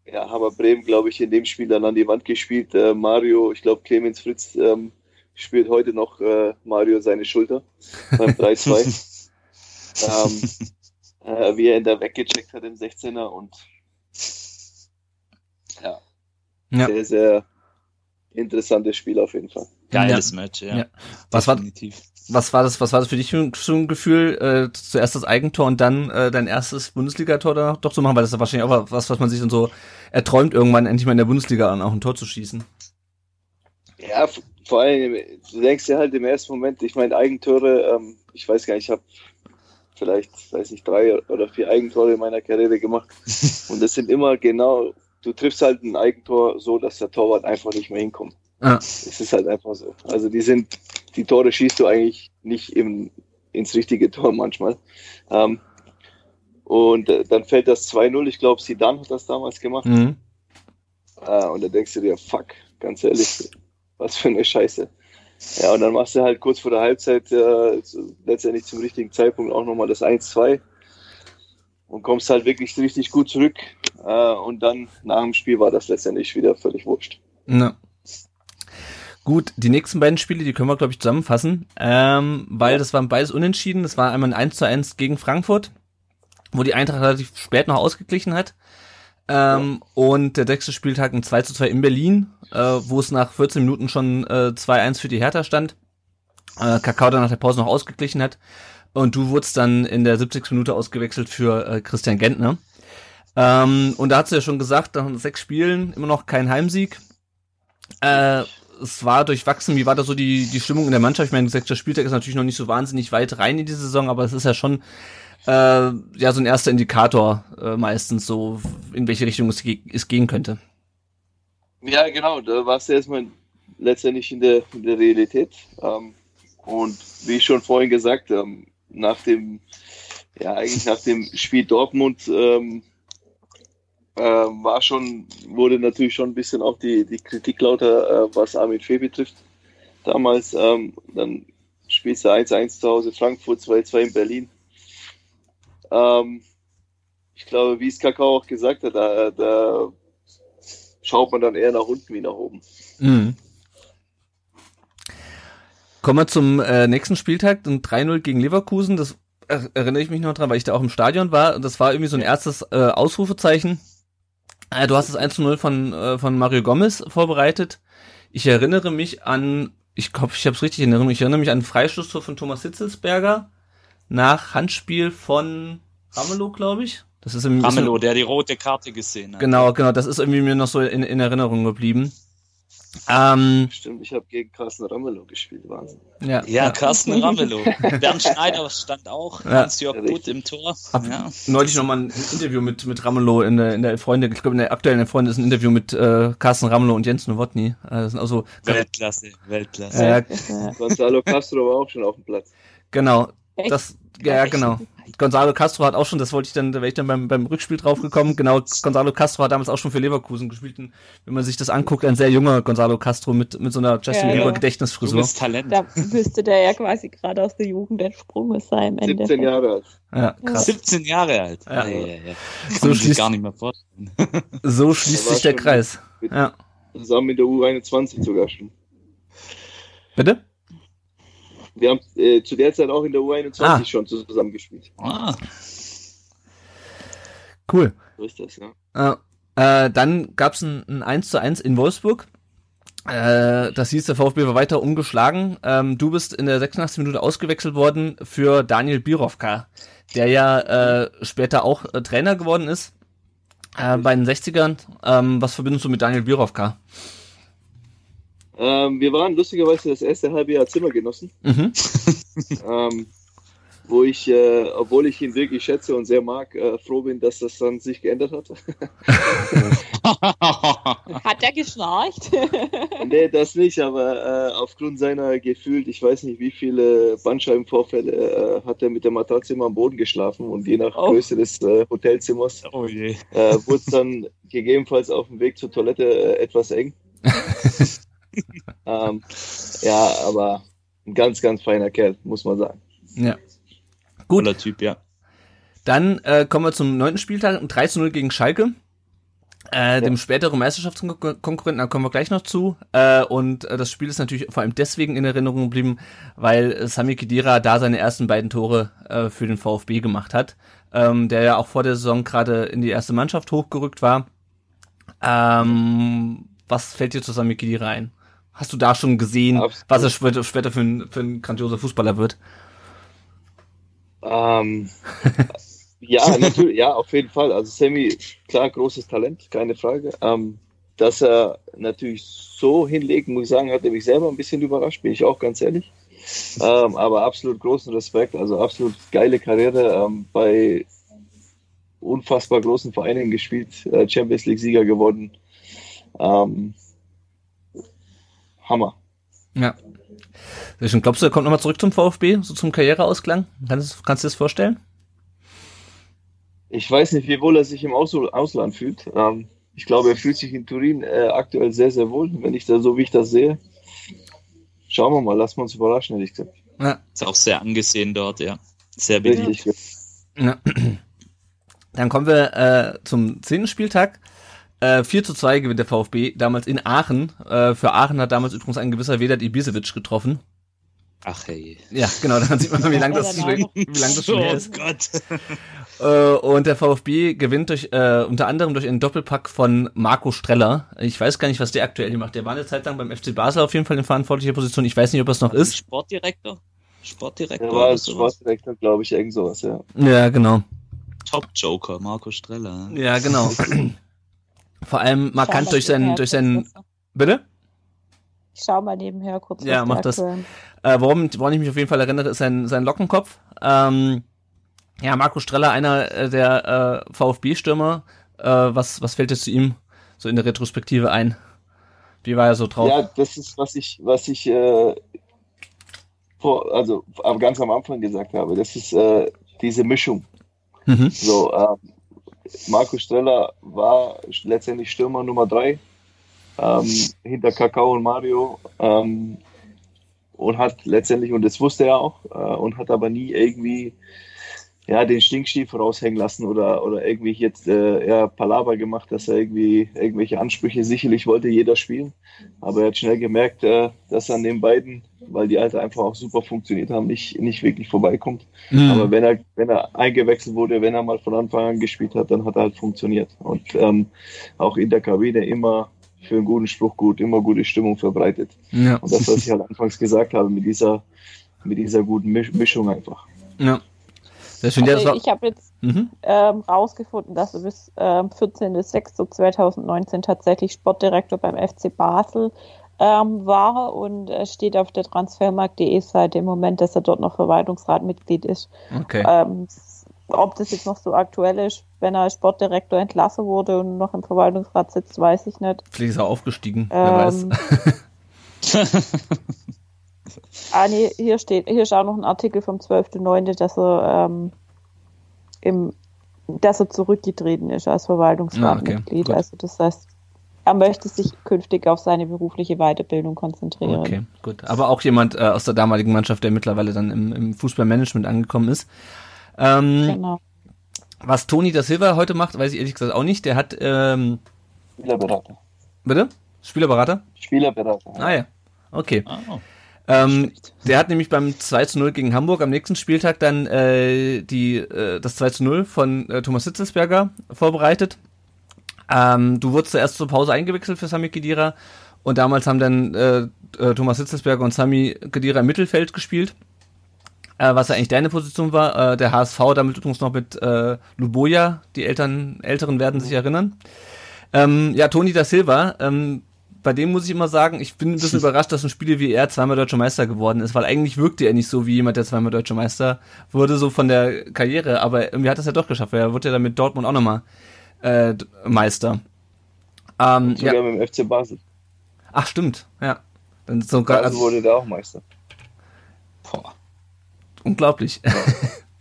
ja, haben wir Bremen, glaube ich, in dem Spiel dann an die Wand gespielt. Äh, Mario, ich glaube, Clemens Fritz ähm, spielt heute noch äh, Mario seine Schulter beim 3-2. ähm, äh, wie er ihn da weggecheckt hat im 16er und ja, ja. sehr, sehr interessantes Spiel auf jeden Fall. Geiles ja. Match, ja. ja. Was Definitiv. war was war das, was war das für dich für ein Gefühl, äh, zuerst das Eigentor und dann äh, dein erstes Bundesligator da doch zu machen, weil das ist wahrscheinlich auch was, was man sich dann so erträumt, irgendwann endlich mal in der Bundesliga an, auch ein Tor zu schießen. Ja, vor allem, du denkst dir halt im ersten Moment, ich meine, Eigentore, ähm, ich weiß gar nicht, ich habe vielleicht, weiß nicht, drei oder vier Eigentore in meiner Karriere gemacht. und das sind immer genau, du triffst halt ein Eigentor so, dass der Torwart einfach nicht mehr hinkommt. Ah. Es ist halt einfach so. Also die sind, die Tore schießt du eigentlich nicht im, ins richtige Tor manchmal. Ähm, und äh, dann fällt das 2-0. Ich glaube, Sidan hat das damals gemacht. Mhm. Äh, und da denkst du dir, fuck, ganz ehrlich, was für eine Scheiße. Ja, und dann machst du halt kurz vor der Halbzeit äh, letztendlich zum richtigen Zeitpunkt auch nochmal das 1-2 und kommst halt wirklich richtig gut zurück. Äh, und dann nach dem Spiel war das letztendlich wieder völlig wurscht. Ja. Gut, die nächsten beiden Spiele, die können wir, glaube ich, zusammenfassen, ähm, weil das waren beides unentschieden. Das war einmal ein 1 zu 1 gegen Frankfurt, wo die Eintracht relativ spät noch ausgeglichen hat. Ähm, ja. Und der sechste Spieltag ein 2 zu 2 in Berlin, äh, wo es nach 14 Minuten schon äh, 2-1 für die Hertha stand. Äh, Kakao dann nach der Pause noch ausgeglichen hat. Und du wurdest dann in der 70. Minute ausgewechselt für äh, Christian Gentner. Ähm, und da hast du ja schon gesagt, nach sechs Spielen immer noch kein Heimsieg. Äh, es war durchwachsen. Wie war da so die, die Stimmung in der Mannschaft? Ich meine, sechster Spieltag ist natürlich noch nicht so wahnsinnig weit rein in die Saison, aber es ist ja schon äh, ja so ein erster Indikator äh, meistens so, in welche Richtung es, ge es gehen könnte. Ja, genau. Da warst du erstmal letztendlich in der, in der Realität. Ähm, und wie ich schon vorhin gesagt, ähm, nach dem, ja, eigentlich nach dem Spiel Dortmund, ähm, äh, war schon, wurde natürlich schon ein bisschen auch die, die Kritik lauter, äh, was Armin Fee betrifft. Damals, ähm, dann spielst du 1-1 zu Hause, Frankfurt 2-2 in Berlin. Ähm, ich glaube, wie es Kakao auch gesagt hat, da, da schaut man dann eher nach unten wie nach oben. Mhm. Kommen wir zum äh, nächsten Spieltag, 3-0 gegen Leverkusen. Das erinnere ich mich noch dran, weil ich da auch im Stadion war. Und das war irgendwie so ein erstes äh, Ausrufezeichen. Äh, du hast das 1-0 von, äh, von Mario Gomez vorbereitet. Ich erinnere mich an, ich hoffe, ich habe es richtig in Erinnerung, ich erinnere mich an Freistoßtor von Thomas Hitzelsberger nach Handspiel von Ramelow, glaube ich. Das ist im Ramelow, der die rote Karte gesehen hat. Genau, genau, das ist irgendwie mir noch so in, in Erinnerung geblieben. Ähm, Stimmt, ich habe gegen Carsten Ramelow gespielt, Wahnsinn. Ja, ja Carsten Ramelow. Bernd Schneider stand auch, ja. Hans-Jörg Gut im Tor. Hab ja. neulich nochmal ein Interview mit, mit Ramelow in der, in der Freunde, ich glaube in der aktuellen Freunde ist ein Interview mit äh, Carsten Ramelow und Jens Nowotny. Äh, das sind also, Weltklasse, Weltklasse. Äh, Gonzalo Castro war auch schon auf dem Platz. Genau, das, ja, genau. Gonzalo Castro hat auch schon, das wollte ich dann, da wäre ich dann beim, beim Rückspiel drauf gekommen. Genau, Gonzalo Castro hat damals auch schon für Leverkusen gespielt. Und wenn man sich das anguckt, ein sehr junger Gonzalo Castro mit, mit so einer Justin Bieber ja, Gedächtnisfrisur. Junges Talent. Da müsste der ja quasi gerade aus der Jugend entsprungen sein. 17 Jahre alt. Ja, krass. 17 Jahre alt. Ja. Ja, ja, ja. Kann so schließt, gar nicht mehr vorstellen. so schließt sich der Kreis. Mit, ja. Zusammen mit der U21 sogar schon. Bitte? Wir haben äh, zu der Zeit auch in der U21 ah. schon zusammen gespielt. Ah. Cool. So ist das, ja. Äh, dann gab es ein, ein 1 zu 1 in Wolfsburg. Äh, das hieß, der VfB war weiter umgeschlagen. Ähm, du bist in der 86. Minute ausgewechselt worden für Daniel Birovka, der ja äh, später auch äh, Trainer geworden ist äh, bei den 60ern. Ähm, was verbindest du mit Daniel Birovka? Ähm, wir waren lustigerweise das erste halbe Jahr Zimmergenossen. Mhm. ähm, wo ich, äh, obwohl ich ihn wirklich schätze und sehr mag, äh, froh bin, dass das dann sich geändert hat. hat er geschnarcht? nee, das nicht, aber äh, aufgrund seiner gefühlt, ich weiß nicht, wie viele Bandscheibenvorfälle äh, hat er mit der Matratze immer am Boden geschlafen und je nach oh. Größe des äh, Hotelzimmers oh äh, wurde es dann gegebenenfalls auf dem Weg zur Toilette äh, etwas eng. ähm, ja, aber ein ganz, ganz feiner Kerl, muss man sagen. Ja. Gut. Cooler Typ, ja. Dann äh, kommen wir zum neunten Spieltag, 3 zu 0 gegen Schalke. Äh, ja. dem späteren Meisterschaftskonkurrenten, da kommen wir gleich noch zu. Äh, und äh, das Spiel ist natürlich vor allem deswegen in Erinnerung geblieben, weil Sami Khedira da seine ersten beiden Tore äh, für den VfB gemacht hat, ähm, der ja auch vor der Saison gerade in die erste Mannschaft hochgerückt war. Ähm, was fällt dir zu Sami Khedira ein? Hast du da schon gesehen, Absolut. was er später, später für, ein, für ein grandioser Fußballer wird? Ähm, ja, natürlich, ja, auf jeden Fall. Also Sammy, klar, großes Talent, keine Frage. Ähm, dass er natürlich so hinlegt, muss ich sagen, hat er mich selber ein bisschen überrascht, bin ich auch ganz ehrlich. Ähm, aber absolut großen Respekt, also absolut geile Karriere ähm, bei unfassbar großen Vereinen gespielt, äh, Champions League-Sieger geworden. Ähm, Hammer. Ja. Und glaubst du, er kommt nochmal zurück zum VfB, so zum Karriereausklang? Kannst, kannst du dir das vorstellen? Ich weiß nicht, wie wohl er sich im Ausland fühlt. Ähm, ich glaube, er fühlt sich in Turin äh, aktuell sehr, sehr wohl, wenn ich da so wie ich das sehe. Schauen wir mal, lassen wir uns überraschen, ehrlich gesagt. Ja. Ist auch sehr angesehen dort, ja. Sehr beliebt. Ja. Dann kommen wir äh, zum zehnten Spieltag. Äh, 4 zu 2 gewinnt der VfB, damals in Aachen. Äh, für Aachen hat damals übrigens ein gewisser Vedat Ibisevic getroffen. Ach hey. Ja, genau, dann sieht man, wie lang das, schon, wie lang das schon her ist. Oh Gott. Äh, und der VfB gewinnt durch, äh, unter anderem durch einen Doppelpack von Marco Streller. Ich weiß gar nicht, was der aktuell macht. Der war eine Zeit lang beim FC Basel auf jeden Fall in verantwortlicher Position. Ich weiß nicht, ob es noch ist. Sportdirektor? Sportdirektor? Ja, war Sportdirektor, glaube ich, irgend sowas, ja. Ja, genau. Top-Joker, Marco Streller. Ja, genau. Vor allem markant durch seinen, durch seinen, bitte? Ich schau mal nebenher kurz. Ja, mach das. Äh, worum, woran ich mich auf jeden Fall erinnere, ist sein, sein Lockenkopf. Ähm, ja, Marco Streller, einer äh, der äh, VfB-Stürmer. Äh, was, was fällt dir zu ihm so in der Retrospektive ein? Wie war er so drauf? Ja, das ist, was ich, was ich äh, vor, also ganz am Anfang gesagt habe. Das ist äh, diese Mischung. Mhm. So, äh, Marco Streller war letztendlich Stürmer Nummer drei ähm, hinter Kakao und Mario ähm, und hat letztendlich, und das wusste er auch, äh, und hat aber nie irgendwie ja, den Stinkstiefel raushängen lassen oder, oder irgendwie jetzt äh, eher Palaver gemacht, dass er irgendwie irgendwelche Ansprüche, sicherlich wollte jeder spielen, aber er hat schnell gemerkt, äh, dass er an den beiden, weil die Alter einfach auch super funktioniert haben, nicht, nicht wirklich vorbeikommt. Mhm. Aber wenn er, wenn er eingewechselt wurde, wenn er mal von Anfang an gespielt hat, dann hat er halt funktioniert. Und ähm, auch in der Kabine immer für einen guten Spruch gut, immer gute Stimmung verbreitet. Ja. Und das, was ich halt anfangs gesagt habe, mit dieser, mit dieser guten Mischung einfach. Ja. Das also ich habe jetzt mhm. ähm, rausgefunden, dass er bis ähm, 14.06.2019 tatsächlich Sportdirektor beim FC Basel ähm, war und es steht auf der Transfermarkt.de Seite im Moment, dass er dort noch Verwaltungsratmitglied ist. Okay. Ähm, ob das jetzt noch so aktuell ist, wenn er als Sportdirektor entlassen wurde und noch im Verwaltungsrat sitzt, weiß ich nicht. Vielleicht ist er aufgestiegen, wer ähm, weiß. ah, nee, hier steht, hier ist auch noch ein Artikel vom 12.09., dass er ähm, im, dass er zurückgetreten ist als Verwaltungsratmitglied. Ah, okay, also das heißt, er möchte sich künftig auf seine berufliche Weiterbildung konzentrieren. Okay, gut. Aber auch jemand äh, aus der damaligen Mannschaft, der mittlerweile dann im, im Fußballmanagement angekommen ist. Ähm, genau. Was Toni da Silva heute macht, weiß ich ehrlich gesagt auch nicht. Der hat ähm, Spielerberater. Bitte? Spielerberater? Spielerberater. Ah ja. Okay. Oh. Ähm, der hat nämlich beim 2 zu 0 gegen Hamburg am nächsten Spieltag dann äh, die, äh, das 2 zu 0 von äh, Thomas Hitzelsberger vorbereitet. Ähm, du wurdest zuerst zur Pause eingewechselt für Sami Kedira und damals haben dann äh, äh, Thomas Hitzelsberger und Sami Kedira im Mittelfeld gespielt äh, was ja eigentlich deine Position war. Äh, der HSV damit übrigens noch mit äh, Luboja, die Eltern, Älteren werden sich erinnern. Ähm, ja, Toni da Silva, ähm, bei dem muss ich immer sagen, ich bin ein bisschen überrascht, dass ein Spieler wie er zweimal deutscher Meister geworden ist, weil eigentlich wirkte er nicht so wie jemand, der zweimal deutscher Meister wurde, so von der Karriere, aber irgendwie hat er es ja doch geschafft, weil er wurde ja dann mit Dortmund auch nochmal äh, Meister. Ähm, sogar ja. mit dem FC Basel. Ach, stimmt, ja. Dann sogar, also wurde der auch Meister. Boah. Unglaublich. Ja.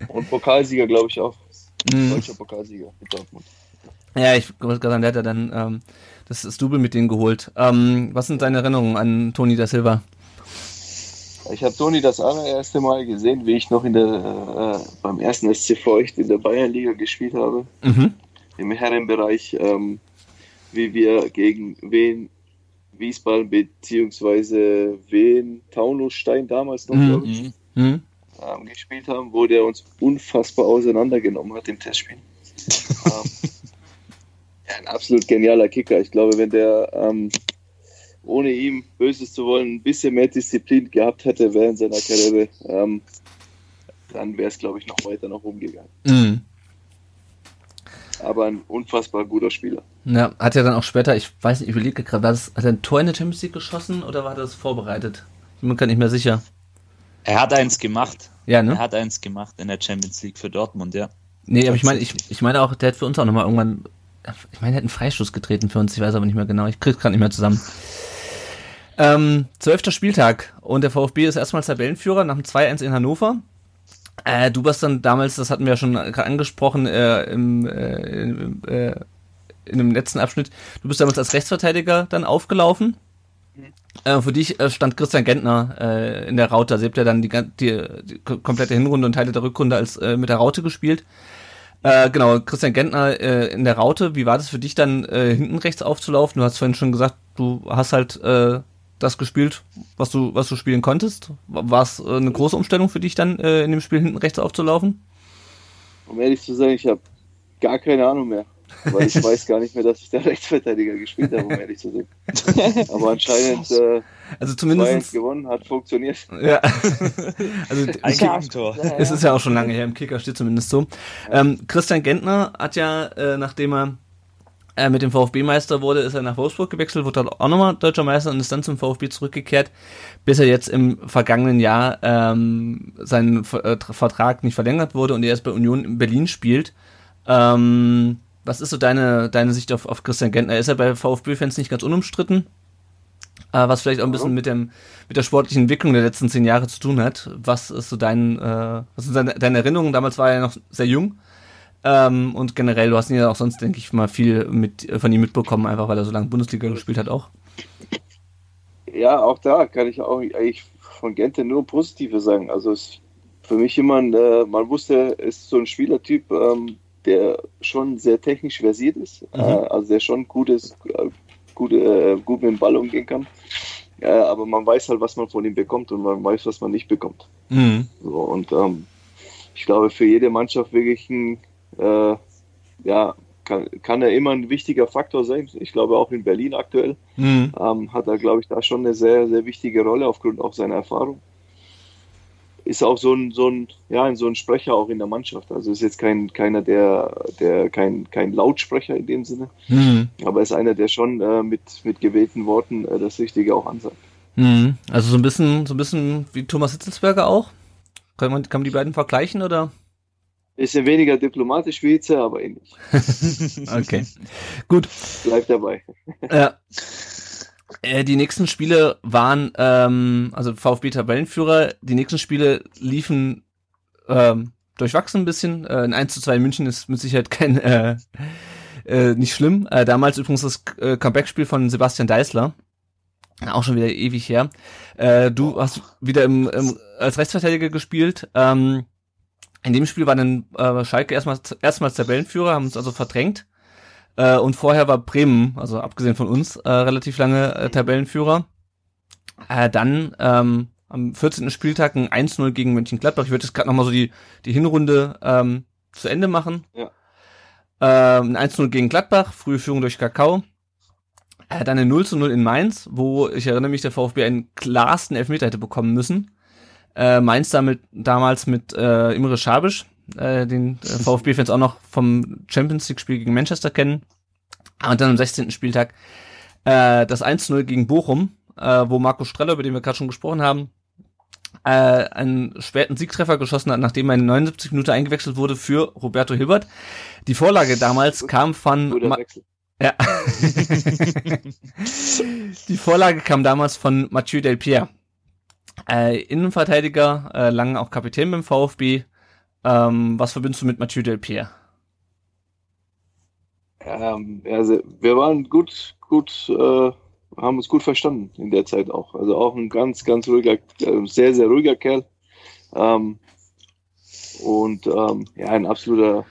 Und Pokalsieger, glaube ich, auch. Mhm. Deutscher Pokalsieger mit Dortmund. Ja, ich wollte gerade sagen, der hat ja dann ähm, das, das Double mit denen geholt. Ähm, was sind deine Erinnerungen an Toni da Silva? Ich habe Toni das allererste Mal gesehen, wie ich noch in der, äh, beim ersten SC Feucht in der Bayernliga gespielt habe. Mhm. Im Herrenbereich, ähm, wie wir gegen Wien, Wiesbaden bzw. Wien, Taunusstein damals noch, mhm. ich. Mhm ähm, gespielt haben, wo der uns unfassbar auseinandergenommen hat im Testspiel. ähm, ein absolut genialer Kicker. Ich glaube, wenn der ähm, ohne ihm Böses zu wollen ein bisschen mehr Disziplin gehabt hätte während seiner Karriere, ähm, dann wäre es, glaube ich, noch weiter nach oben gegangen. Mhm. Aber ein unfassbar guter Spieler. Ja, hat er dann auch später, ich weiß nicht, ich überlege gerade, war das, hat er ein Tor in der Champions League geschossen oder war das vorbereitet? Ich bin mir gar nicht mehr sicher. Er hat eins gemacht. Ja, ne? Er hat eins gemacht in der Champions League für Dortmund, ja. Nee, aber ich meine, ich, ich meine auch, der hat für uns auch nochmal irgendwann, ich meine, er hat einen Freistoß getreten für uns, ich weiß aber nicht mehr genau, ich krieg's gerade nicht mehr zusammen. Ähm, zwölfter Spieltag und der VfB ist erstmals Tabellenführer nach dem 2-1 in Hannover. Äh, du warst dann damals, das hatten wir ja schon angesprochen, äh, im, äh, in, äh, in dem letzten Abschnitt, du bist damals als Rechtsverteidiger dann aufgelaufen. Äh, für dich äh, stand Christian Gentner äh, in der Raute. Also ihr habt ja dann die, die, die komplette Hinrunde und Teile der Rückrunde als äh, mit der Raute gespielt. Äh, genau, Christian Gentner äh, in der Raute. Wie war das für dich dann äh, hinten rechts aufzulaufen? Du hast vorhin schon gesagt, du hast halt äh, das gespielt, was du was du spielen konntest. War es äh, eine große Umstellung für dich dann äh, in dem Spiel hinten rechts aufzulaufen? Um ehrlich zu sein, ich habe gar keine Ahnung mehr. Weil ich weiß gar nicht mehr, dass ich da Rechtsverteidiger gespielt habe, um ehrlich zu sein. Aber anscheinend äh, also zumindest gewonnen, hat funktioniert. Ja. also ein Gegentor. Es ist ja auch schon lange her, im Kicker steht zumindest so. Ähm, Christian Gentner hat ja, äh, nachdem er äh, mit dem VfB Meister wurde, ist er nach Wolfsburg gewechselt, wurde auch nochmal deutscher Meister und ist dann zum VfB zurückgekehrt, bis er jetzt im vergangenen Jahr ähm, sein äh, Vertrag nicht verlängert wurde und er jetzt bei Union in Berlin spielt. Ähm, was ist so deine, deine Sicht auf, auf Christian Gentner? Ist er bei VfB-Fans nicht ganz unumstritten? Äh, was vielleicht auch ein bisschen mit, dem, mit der sportlichen Entwicklung der letzten zehn Jahre zu tun hat. Was ist so dein, äh, was sind deine, deine Erinnerungen? Damals war er noch sehr jung. Ähm, und generell, du hast ihn ja auch sonst, denke ich, mal viel mit, von ihm mitbekommen, einfach weil er so lange Bundesliga gespielt hat auch. Ja, auch da kann ich auch eigentlich von Gente nur Positive sagen. Also es für mich immer, äh, man wusste, ist so ein Spielertyp, ähm, der schon sehr technisch versiert ist, mhm. äh, also der schon gutes, äh, gut, äh, gut mit dem Ball umgehen kann. aber man weiß halt, was man von ihm bekommt und man weiß, was man nicht bekommt. Mhm. So, und ähm, ich glaube, für jede Mannschaft wirklich ein, äh, ja, kann, kann er immer ein wichtiger Faktor sein. Ich glaube auch in Berlin aktuell mhm. ähm, hat er, glaube ich, da schon eine sehr, sehr wichtige Rolle aufgrund auch seiner Erfahrung ist auch so ein, so ein, ja, so ein Sprecher auch in der Mannschaft. Also ist jetzt kein, keiner, der, der kein, kein Lautsprecher in dem Sinne, mhm. aber ist einer, der schon äh, mit, mit gewählten Worten äh, das Richtige auch ansagt. Mhm. Also so ein bisschen, so ein bisschen wie Thomas Hitzelsberger auch? Kann man, kann man die beiden vergleichen oder? Bisschen weniger diplomatisch wie Hitze, aber ähnlich. okay. Gut. Bleibt dabei. Ja. Äh, die nächsten Spiele waren, ähm, also VfB Tabellenführer, die nächsten Spiele liefen ähm, durchwachsen ein bisschen. Äh, ein 1 zu 2 in München ist mit Sicherheit kein äh, äh, nicht schlimm. Äh, damals übrigens das äh, Comeback-Spiel von Sebastian Deißler. Auch schon wieder ewig her. Äh, du hast wieder im, im, als Rechtsverteidiger gespielt. Ähm, in dem Spiel war dann äh, Schalke erstmals, erstmals Tabellenführer, haben uns also verdrängt. Äh, und vorher war Bremen, also abgesehen von uns, äh, relativ lange äh, Tabellenführer. Äh, dann ähm, am 14. Spieltag ein 1-0 gegen Mönchengladbach. Ich würde jetzt gerade nochmal so die, die Hinrunde ähm, zu Ende machen. Ja. Ähm, ein 1-0 gegen Gladbach, frühe Führung durch Kakao. Äh, dann ein 0 0 in Mainz, wo ich erinnere mich, der VfB einen klarsten Elfmeter hätte bekommen müssen. Äh, Mainz damit damals mit äh, Imre Schabisch, äh, den äh, VfB-Fans auch noch vom Champions League-Spiel gegen Manchester kennen. Und dann am 16. Spieltag äh, das 1-0 gegen Bochum, äh, wo Marco Streller, über den wir gerade schon gesprochen haben, äh, einen späten Siegtreffer geschossen hat, nachdem er in 79 Minuten eingewechselt wurde für Roberto Hilbert. Die Vorlage damals kam von Ma ja. Die Vorlage kam damals von Mathieu Delpierre. Äh, Innenverteidiger, äh, lange auch Kapitän beim VfB, ähm, was verbindest du mit Mathieu Delpierre? Ähm, also wir waren gut, gut, äh, haben uns gut verstanden in der Zeit auch. Also auch ein ganz, ganz ruhiger, äh, sehr, sehr ruhiger Kerl. Ähm, und ähm, ja, ein absoluter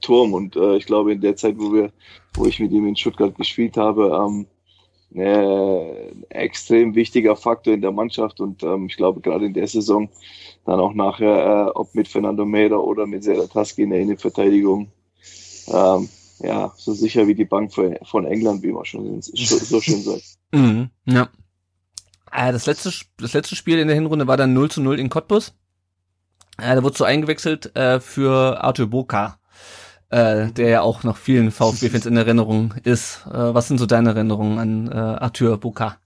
Turm. Und äh, ich glaube, in der Zeit, wo wir, wo ich mit ihm in Stuttgart gespielt habe, ähm, äh, extrem wichtiger Faktor in der Mannschaft und ähm, ich glaube gerade in der Saison dann auch nachher, äh, ob mit Fernando Meira oder mit Serataski in der Innenverteidigung, ähm, ja, so sicher wie die Bank von England, wie man schon so schön sagt. Mhm, ja. Äh, das, letzte, das letzte Spiel in der Hinrunde war dann 0 zu 0 in Cottbus. Äh, da wurde so eingewechselt äh, für Arthur Boca äh, der ja auch noch vielen VfB-Fans in Erinnerung ist. Äh, was sind so deine Erinnerungen an äh, Arthur Buka?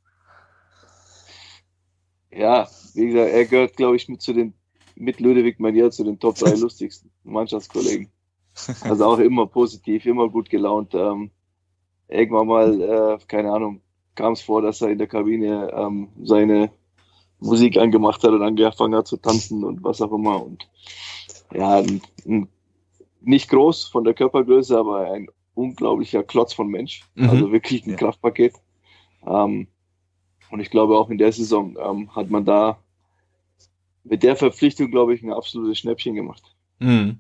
Ja, wie gesagt, er gehört, glaube ich, mit zu den, mit Ludwig Manier zu den Top 3 lustigsten Mannschaftskollegen. Also auch immer positiv, immer gut gelaunt. Ähm, irgendwann mal, äh, keine Ahnung, kam es vor, dass er in der Kabine ähm, seine Musik angemacht hat und angefangen hat zu tanzen und was auch immer. Und ja, ein, ein nicht groß von der Körpergröße, aber ein unglaublicher Klotz von Mensch. Mhm. Also wirklich ein ja. Kraftpaket. Ähm, und ich glaube, auch in der Saison ähm, hat man da mit der Verpflichtung, glaube ich, ein absolutes Schnäppchen gemacht. Mhm.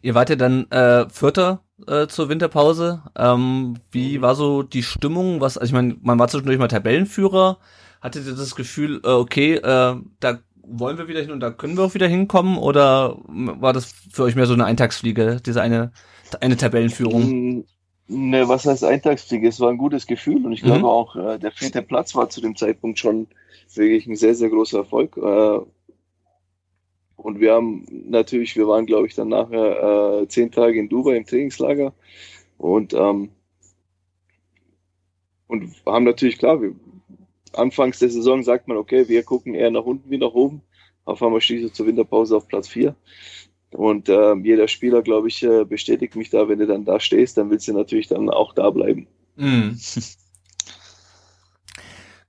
Ihr wart ja dann äh, Vierter äh, zur Winterpause. Ähm, wie mhm. war so die Stimmung? Was, also ich meine, man war zwischendurch mal Tabellenführer. Hattet ihr das Gefühl, äh, okay, äh, da wollen wir wieder hin und da können wir auch wieder hinkommen? Oder war das für euch mehr so eine Eintagsfliege, diese eine, eine Tabellenführung? Ne, was heißt Eintagsfliege? Es war ein gutes Gefühl und ich glaube mhm. auch, äh, der vierte Platz war zu dem Zeitpunkt schon wirklich ein sehr, sehr großer Erfolg. Äh, und wir haben natürlich, wir waren, glaube ich, dann nachher äh, zehn Tage in Dubai im Trainingslager und, ähm, und haben natürlich, klar, wir, anfangs der Saison sagt man, okay, wir gucken eher nach unten wie nach oben. Auf einmal du zur Winterpause auf Platz 4. Und äh, jeder Spieler, glaube ich, äh, bestätigt mich da, wenn du dann da stehst, dann willst du natürlich dann auch da bleiben. Mm.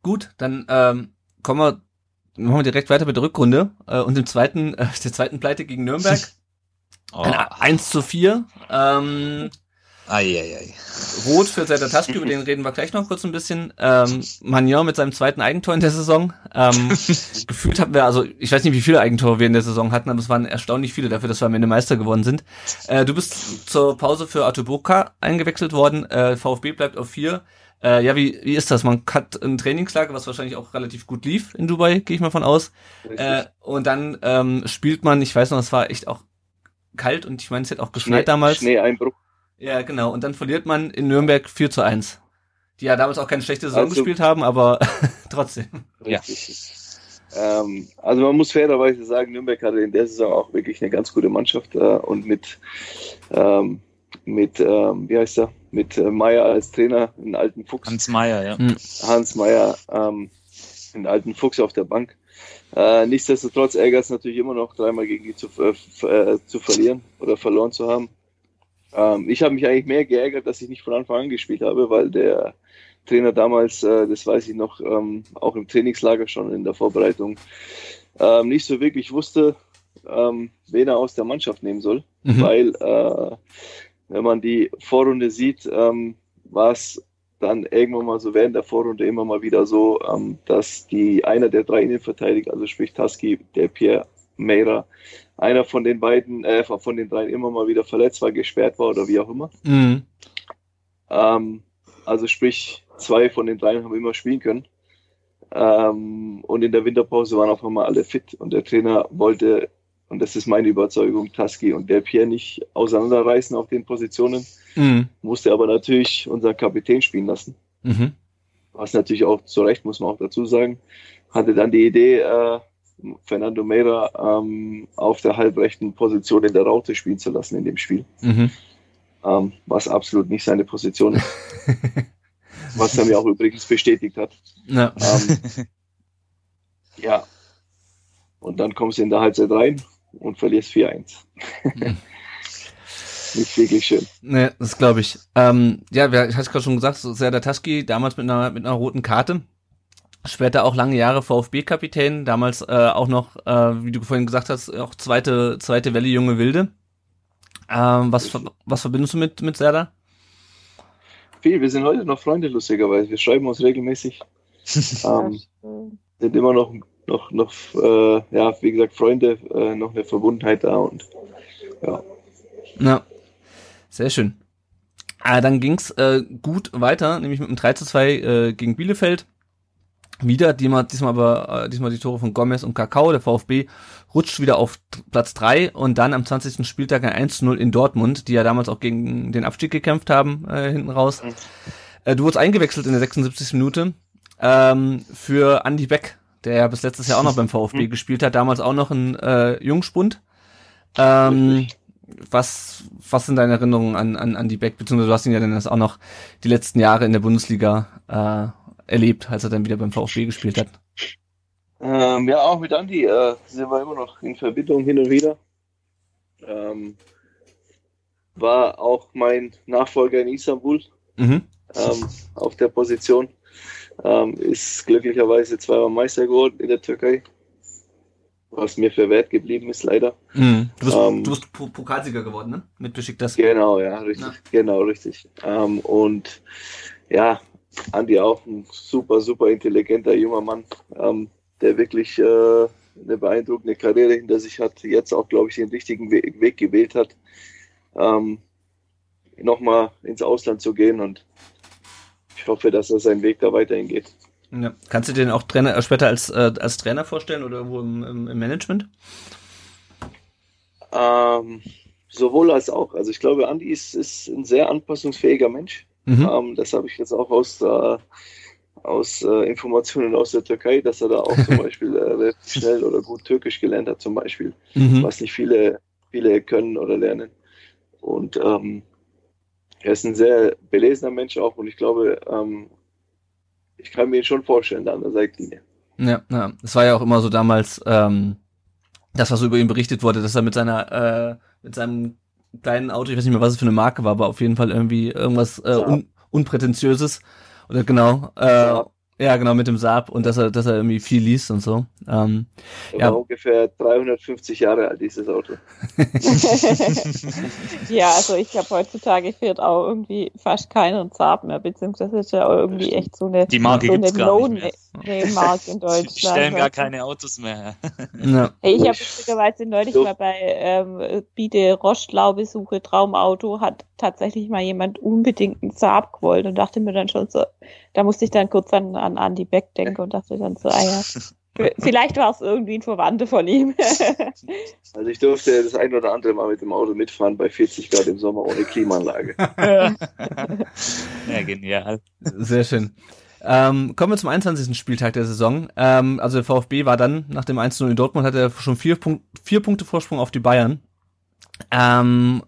Gut, dann ähm, kommen wir, machen wir direkt weiter mit der Rückrunde äh, und dem zweiten, äh, der zweiten Pleite gegen Nürnberg. Oh. Ein 1 zu 4. Ähm, Eieiei. Rot für Zelda Taschke, über den reden wir gleich noch kurz ein bisschen. Ähm, Magnon mit seinem zweiten Eigentor in der Saison. Ähm, gefühlt hatten wir, also ich weiß nicht, wie viele Eigentore wir in der Saison hatten, aber es waren erstaunlich viele dafür, dass wir am Ende Meister geworden sind. Äh, du bist zur Pause für Atuboka eingewechselt worden. Äh, VfB bleibt auf 4. Äh, ja, wie, wie ist das? Man hat ein Trainingslager, was wahrscheinlich auch relativ gut lief in Dubai, gehe ich mal von aus. Äh, und dann ähm, spielt man, ich weiß noch, es war echt auch kalt und ich meine, es hat auch geschneit Schnee, damals. Schneeeinbruch. Ja, genau. Und dann verliert man in Nürnberg 4 zu 1. Die ja damals auch keine schlechte Saison also, gespielt haben, aber trotzdem. Ja. Ähm, also man muss fairerweise sagen, Nürnberg hatte in der Saison auch wirklich eine ganz gute Mannschaft äh, und mit, ähm, mit ähm, wie heißt er, mit äh, Meier als Trainer, einen alten Fuchs. Hans Meier, ja. Hm. Hans Meier, ähm, einen alten Fuchs auf der Bank. Äh, nichtsdestotrotz ärgert es natürlich immer noch, dreimal gegen die zu, äh, äh, zu verlieren oder verloren zu haben. Ähm, ich habe mich eigentlich mehr geärgert, dass ich nicht von Anfang an gespielt habe, weil der Trainer damals, äh, das weiß ich noch, ähm, auch im Trainingslager schon in der Vorbereitung, ähm, nicht so wirklich wusste, ähm, wen er aus der Mannschaft nehmen soll, mhm. weil äh, wenn man die Vorrunde sieht, ähm, war es dann irgendwann mal so während der Vorrunde immer mal wieder so, ähm, dass die einer der drei Innenverteidiger, also sprich Taski, der Pierre Meira, einer von den beiden, äh, von den dreien immer mal wieder verletzt war, gesperrt war oder wie auch immer. Mhm. Ähm, also sprich, zwei von den dreien haben immer spielen können. Ähm, und in der Winterpause waren auf einmal alle fit und der Trainer wollte, und das ist meine Überzeugung, Taski und der Pierre nicht auseinanderreißen auf den Positionen, mhm. musste aber natürlich unseren Kapitän spielen lassen. Mhm. Was natürlich auch zu Recht, muss man auch dazu sagen, hatte dann die Idee, äh, Fernando Meira ähm, auf der halbrechten Position in der Raute spielen zu lassen in dem Spiel. Mhm. Ähm, was absolut nicht seine Position ist. was er mir auch übrigens bestätigt hat. Ja. Ähm, ja. Und dann kommst du in der Halbzeit rein und verlierst 4-1. Mhm. nicht wirklich schön. Ne, das glaube ich. Ähm, ja, ich hatte gerade schon gesagt, so sehr der Taski damals mit einer, mit einer roten Karte. Später auch lange Jahre VfB-Kapitän, damals äh, auch noch, äh, wie du vorhin gesagt hast, auch zweite, zweite Welle junge Wilde. Ähm, was, was verbindest du mit, mit Serda? Viel, wir sind heute noch Freunde, lustigerweise. Wir schreiben uns regelmäßig. ähm, sind immer noch, noch, noch äh, ja, wie gesagt, Freunde, äh, noch eine Verbundenheit da und ja. Ja, sehr schön. Ah, dann ging's äh, gut weiter, nämlich mit einem 3 zu 2 äh, gegen Bielefeld wieder, diesmal, diesmal aber äh, diesmal die Tore von Gomez und Kakao. Der VfB rutscht wieder auf Platz drei und dann am 20. Spieltag ein 1-0 in Dortmund, die ja damals auch gegen den Abstieg gekämpft haben, äh, hinten raus. Mhm. Äh, du wurdest eingewechselt in der 76. Minute ähm, für Andy Beck, der ja bis letztes Jahr auch noch beim VfB gespielt hat, damals auch noch ein äh, Jungspund. Ähm, was, was sind deine Erinnerungen an, an Andy Beck, beziehungsweise du hast ihn ja dann auch noch die letzten Jahre in der Bundesliga äh, erlebt, als er dann wieder beim VfB gespielt hat? Ähm, ja, auch mit Andi äh, sind wir immer noch in Verbindung hin und wieder. Ähm, war auch mein Nachfolger in Istanbul mhm. ähm, auf der Position. Ähm, ist glücklicherweise zweimal Meister geworden in der Türkei. Was mir für wert geblieben ist, leider. Mhm. Du, bist, ähm, du bist Pokalsieger geworden, ne? Mit Besiktas. Genau, ja, richtig. Ja. Genau, richtig. Ähm, und ja, Andi auch ein super, super intelligenter junger Mann, ähm, der wirklich äh, eine beeindruckende Karriere hinter sich hat, jetzt auch, glaube ich, den richtigen We Weg gewählt hat, ähm, nochmal ins Ausland zu gehen und ich hoffe, dass er seinen Weg da weiterhin geht. Ja. Kannst du den auch Trainer, äh, später als, äh, als Trainer vorstellen oder irgendwo im, im, im Management? Ähm, sowohl als auch. Also ich glaube, Andi ist, ist ein sehr anpassungsfähiger Mensch. Mhm. Ähm, das habe ich jetzt auch aus, äh, aus äh, Informationen aus der Türkei, dass er da auch zum Beispiel äh, schnell oder gut Türkisch gelernt hat, zum Beispiel, mhm. was nicht viele, viele können oder lernen. Und ähm, er ist ein sehr belesener Mensch auch und ich glaube, ähm, ich kann mir ihn schon vorstellen da an der Seitlinie. Ja, ja. Es war ja auch immer so damals, ähm, das, was über ihn berichtet wurde, dass er mit seiner, äh, mit seinem kleinen Auto, ich weiß nicht mehr, was es für eine Marke war, aber auf jeden Fall irgendwie irgendwas äh, un unprätentiöses oder genau. Äh, Ja, genau, mit dem Saab und dass er, dass er irgendwie viel liest und so. Ähm, er ja. war ungefähr 350 Jahre alt, dieses Auto. ja, also ich glaube, heutzutage fährt auch irgendwie fast keiner Saab mehr, beziehungsweise ist ja auch irgendwie echt so eine, Die Marke so eine Low-Marke in Deutschland. Die stellen gar keine Autos mehr. ja. Hey, ich habe lustigerweise neulich so. mal bei ähm, Biete Rostlau-Besuche Traumauto hat tatsächlich mal jemand unbedingt einen Saab gewollt und dachte mir dann schon so, da musste ich dann kurz an, an Andy Beck denken und dachte dann so, ah ja, vielleicht war es irgendwie ein Verwandter von ihm. also ich durfte das ein oder andere Mal mit dem Auto mitfahren bei 40 Grad im Sommer ohne Klimaanlage. ja, genial. Sehr schön. Ähm, kommen wir zum 21. Spieltag der Saison. Ähm, also der VfB war dann nach dem 1-0 in Dortmund, hatte er schon vier, Punkt, vier Punkte Vorsprung auf die Bayern. Ähm,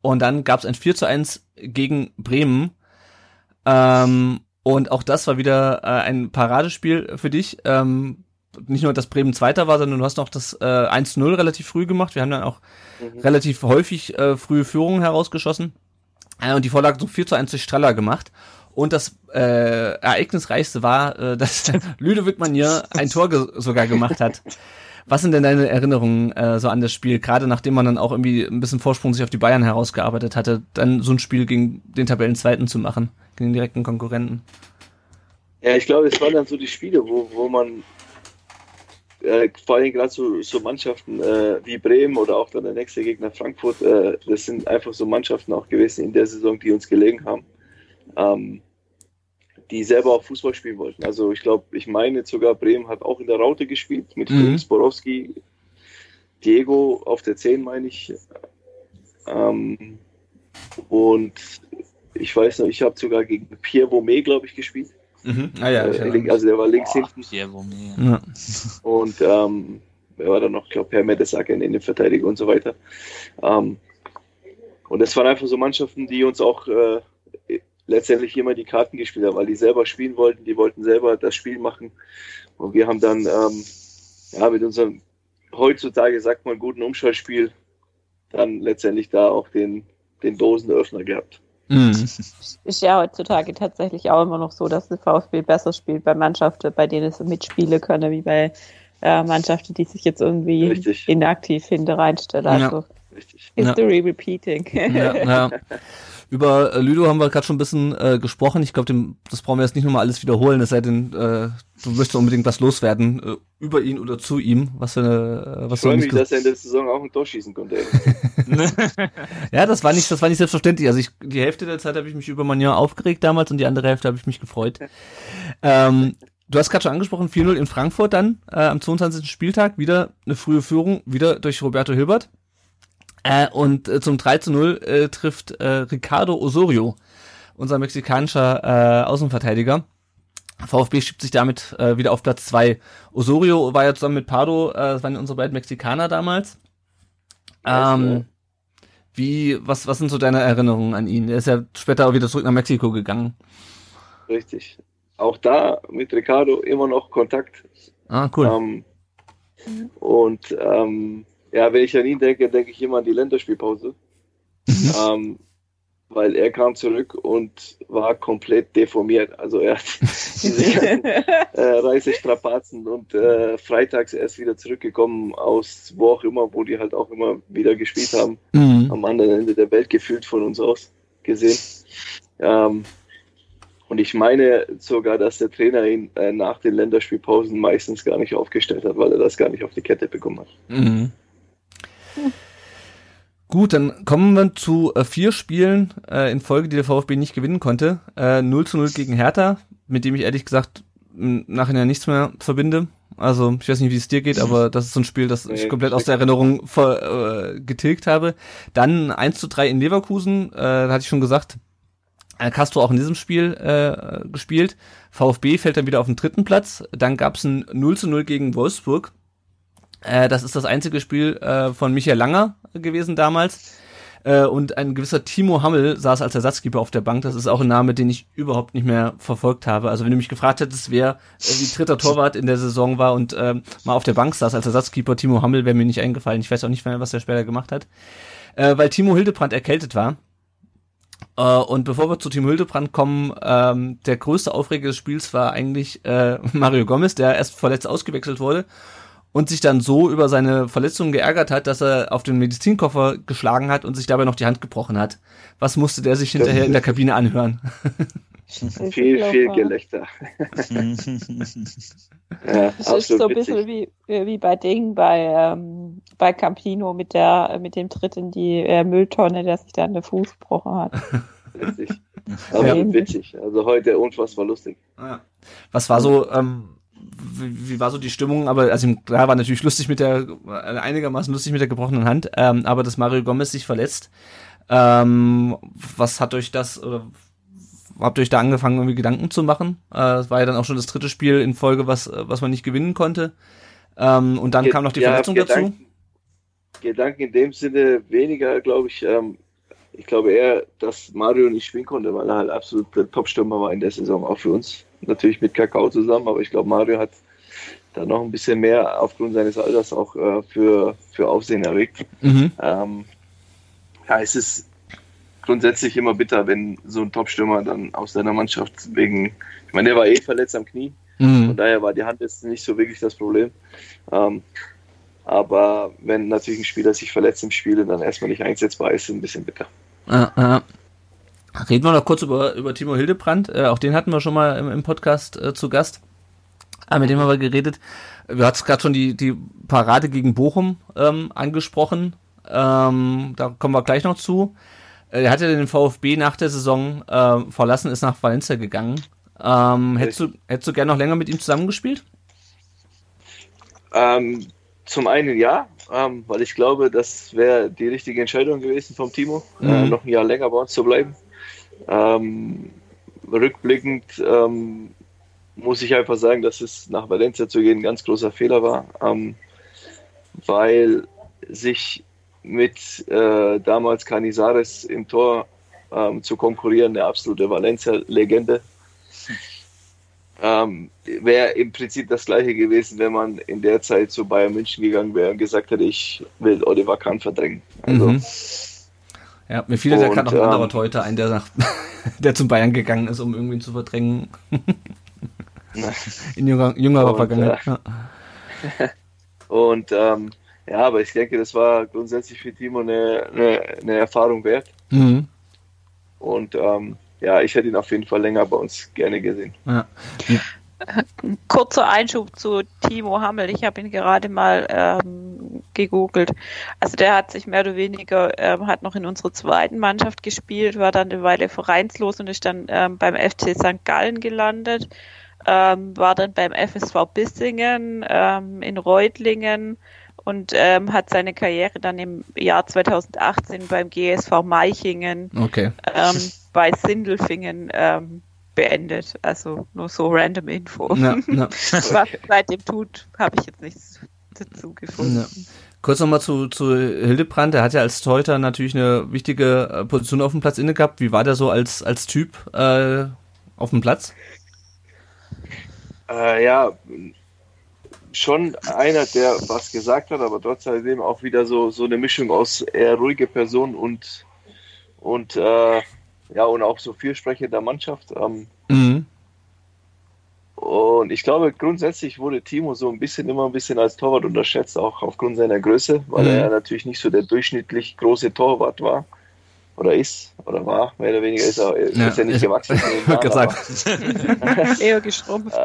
und dann gab es ein 4 zu 1 gegen Bremen. Ähm, und auch das war wieder äh, ein Paradespiel für dich. Ähm, nicht nur, dass Bremen Zweiter war, sondern du hast noch das äh, 1-0 relativ früh gemacht. Wir haben dann auch mhm. relativ häufig äh, frühe Führungen herausgeschossen. Äh, und die Vorlage so 4 zu 1 durch Streller gemacht. Und das äh, ereignisreichste war, äh, dass Ludovic Manier ein Tor ge sogar gemacht hat. Was sind denn deine Erinnerungen äh, so an das Spiel, gerade nachdem man dann auch irgendwie ein bisschen Vorsprung sich auf die Bayern herausgearbeitet hatte, dann so ein Spiel gegen den Tabellenzweiten zu machen, gegen den direkten Konkurrenten? Ja, ich glaube, es waren dann so die Spiele, wo, wo man äh, vor allem gerade so, so Mannschaften äh, wie Bremen oder auch dann der nächste Gegner Frankfurt, äh, das sind einfach so Mannschaften auch gewesen in der Saison, die uns gelegen haben. Ähm, die selber auch Fußball spielen wollten. Also ich glaube, ich meine sogar Bremen hat auch in der Raute gespielt mit mhm. Sporowski, Diego auf der 10 meine ich. Ähm, und ich weiß noch, ich habe sogar gegen Pierre Vomé, glaube ich, gespielt. Mhm. Ah, ja, äh, also der war links Boah, hinten. Pierre Vomé. Ja. Und ähm, wer war dann noch? Ich glaube, Herr Mertesacker in den Verteidiger und so weiter. Ähm, und das waren einfach so Mannschaften, die uns auch äh, letztendlich immer die Karten gespielt haben, weil die selber spielen wollten, die wollten selber das Spiel machen. Und wir haben dann ähm, ja, mit unserem heutzutage sagt man guten Umschaltspiel dann letztendlich da auch den, den Dosenöffner gehabt. Mhm. Ist ja heutzutage tatsächlich auch immer noch so, dass der VfB besser spielt bei Mannschaften, bei denen es mitspielen können, wie bei äh, Mannschaften, die sich jetzt irgendwie Richtig. inaktiv hinter reinstellen. Also ja. History ja. repeating. Ja, ja. Über äh, Ludo haben wir gerade schon ein bisschen äh, gesprochen. Ich glaube, das brauchen wir jetzt nicht nochmal alles wiederholen, es sei denn, äh, du möchtest unbedingt was loswerden äh, über ihn oder zu ihm. Was für eine, äh, was ich freue mich, dass er in der Saison auch ein Tor schießen konnte. ja, das war nicht, das war nicht selbstverständlich. Also ich, die Hälfte der Zeit habe ich mich über Magnon aufgeregt damals und die andere Hälfte habe ich mich gefreut. ähm, Du hast gerade schon angesprochen, 4-0 in Frankfurt dann äh, am 22. Spieltag, wieder eine frühe Führung, wieder durch Roberto Hilbert. Äh, und äh, zum 3 zu 0 äh, trifft äh, Ricardo Osorio, unser mexikanischer äh, Außenverteidiger. VfB schiebt sich damit äh, wieder auf Platz 2. Osorio war ja zusammen mit Pardo, äh, das waren unsere beiden Mexikaner damals. Ähm, wie, was, was sind so deine Erinnerungen an ihn? Er ist ja später auch wieder zurück nach Mexiko gegangen. Richtig. Auch da mit Ricardo immer noch Kontakt. Ah, cool. Ähm, und ähm, ja, wenn ich an ihn denke, denke ich immer an die Länderspielpause. Ähm, weil er kam zurück und war komplett deformiert. Also er hat diese ganzen, äh, Reisestrapazen und äh, freitags erst wieder zurückgekommen aus wo auch immer, wo die halt auch immer wieder gespielt haben. Mhm. Am anderen Ende der Welt gefühlt von uns aus gesehen. Ähm, und ich meine sogar, dass der Trainer ihn äh, nach den Länderspielpausen meistens gar nicht aufgestellt hat, weil er das gar nicht auf die Kette bekommen hat. Mhm. Gut, dann kommen wir zu äh, vier Spielen äh, in Folge, die der VfB nicht gewinnen konnte. Äh, 0 zu 0 gegen Hertha, mit dem ich ehrlich gesagt nachher nichts mehr verbinde. Also ich weiß nicht, wie es dir geht, aber das ist so ein Spiel, das nee, ich komplett aus der Erinnerung ver, äh, getilgt habe. Dann 1 zu 3 in Leverkusen, äh, da hatte ich schon gesagt, äh, Castro auch in diesem Spiel äh, gespielt. VfB fällt dann wieder auf den dritten Platz. Dann gab es ein 0 zu 0 gegen Wolfsburg. Äh, das ist das einzige Spiel äh, von Michael Langer gewesen damals. Äh, und ein gewisser Timo Hammel saß als Ersatzkeeper auf der Bank. Das ist auch ein Name, den ich überhaupt nicht mehr verfolgt habe. Also wenn du mich gefragt hättest, wer äh, wie dritter Torwart in der Saison war und äh, mal auf der Bank saß als Ersatzkeeper, Timo Hammel wäre mir nicht eingefallen. Ich weiß auch nicht mehr, was der später gemacht hat. Äh, weil Timo Hildebrand erkältet war. Äh, und bevor wir zu Team Hildebrand kommen, ähm, der größte Aufreger des Spiels war eigentlich äh, Mario Gomez, der erst verletzt ausgewechselt wurde und sich dann so über seine Verletzung geärgert hat, dass er auf den Medizinkoffer geschlagen hat und sich dabei noch die Hand gebrochen hat. Was musste der sich hinterher in der Kabine anhören? viel, viel Gelächter. ja, das ist so ein bisschen wie, wie bei Ding, bei, ähm, bei Campino mit der mit dem Tritt in die äh, Mülltonne, der sich dann den Fuß gebrochen hat. Richtig. Aber ja. witzig. Also heute unfassbar lustig. Was war so, ähm, wie, wie war so die Stimmung? Aber also klar war natürlich lustig mit der äh, einigermaßen lustig mit der gebrochenen Hand, ähm, aber dass Mario Gomez sich verletzt. Ähm, was hat euch das oder habt ihr euch da angefangen, irgendwie Gedanken zu machen? Äh, es war ja dann auch schon das dritte Spiel in Folge, was, was man nicht gewinnen konnte. Ähm, und dann Ge kam noch die ja, Verletzung Gedanken, dazu. Gedanken in dem Sinne weniger, glaube ich. Ähm, ich glaube eher, dass Mario nicht spielen konnte, weil er halt absolut der Top-Stürmer war in der Saison, auch für uns. Natürlich mit Kakao zusammen, aber ich glaube, Mario hat da noch ein bisschen mehr aufgrund seines Alters auch äh, für, für Aufsehen erregt. Mhm. Ähm, ja, es ist grundsätzlich immer bitter, wenn so ein Top-Stürmer dann aus seiner Mannschaft wegen, ich meine, der war eh verletzt am Knie, mhm. von daher war die Hand jetzt nicht so wirklich das Problem. Ähm, aber wenn natürlich ein Spieler sich verletzt im Spiel und dann erstmal nicht einsetzbar ist, ist es ein bisschen bitter. Äh, äh. Reden wir noch kurz über, über Timo Hildebrand. Äh, auch den hatten wir schon mal im, im Podcast äh, zu Gast. Ah, mit dem haben wir geredet. Wir hatten gerade schon die, die Parade gegen Bochum ähm, angesprochen. Ähm, da kommen wir gleich noch zu. Äh, er hat ja den VfB nach der Saison äh, verlassen, ist nach Valencia gegangen. Ähm, hättest, du, hättest du gerne noch länger mit ihm zusammengespielt? Ähm, zum einen ja, ähm, weil ich glaube, das wäre die richtige Entscheidung gewesen vom Timo, äh, mhm. äh, noch ein Jahr länger bei uns zu bleiben. Ähm, rückblickend ähm, muss ich einfach sagen, dass es nach Valencia zu gehen ein ganz großer Fehler war, ähm, weil sich mit äh, damals Canizares im Tor ähm, zu konkurrieren, eine absolute Valencia-Legende. Ähm, wäre im Prinzip das gleiche gewesen, wenn man in der Zeit zu Bayern München gegangen wäre und gesagt hätte, ich will Oliver Kahn verdrängen. Also, mhm. Ja, mir fiel ja gerade noch ein anderer ähm, Torhüter ein, der, nach, der zum Bayern gegangen ist, um irgendwie zu verdrängen. in jüngerer, jüngerer Vergangenheit. Äh, ja. und ähm, ja, aber ich denke, das war grundsätzlich für Timo eine, eine, eine Erfahrung wert. Mhm. Und ähm, ja, ich hätte ihn auf jeden Fall länger bei uns gerne gesehen. Ja. Kurzer Einschub zu Timo Hammel. Ich habe ihn gerade mal ähm, gegoogelt. Also der hat sich mehr oder weniger, ähm, hat noch in unserer zweiten Mannschaft gespielt, war dann eine Weile vereinslos und ist dann ähm, beim FC St. Gallen gelandet, ähm, war dann beim FSV Bissingen, ähm, in Reutlingen, und ähm, hat seine Karriere dann im Jahr 2018 beim GSV Meichingen okay. Bei Sindelfingen ähm, beendet. Also nur so random Info. Ja, ja. Was seitdem tut, habe ich jetzt nichts dazu gefunden. Ja. Kurz nochmal zu, zu Hildebrand, der hat ja als Torhüter natürlich eine wichtige äh, Position auf dem Platz inne gehabt. Wie war der so als, als Typ äh, auf dem Platz? Äh, ja, schon einer, der was gesagt hat, aber trotzdem auch wieder so, so eine Mischung aus eher ruhige Person und, und äh, ja, und auch so Fürsprecher der Mannschaft. Ähm, mhm. Und ich glaube, grundsätzlich wurde Timo so ein bisschen immer ein bisschen als Torwart unterschätzt, auch aufgrund seiner Größe, weil mhm. er natürlich nicht so der durchschnittlich große Torwart war. Oder ist, oder war, mehr oder weniger ist er, ja. ist er nicht gewachsen. Ich Jahren, gesagt. Eher geschrumpft.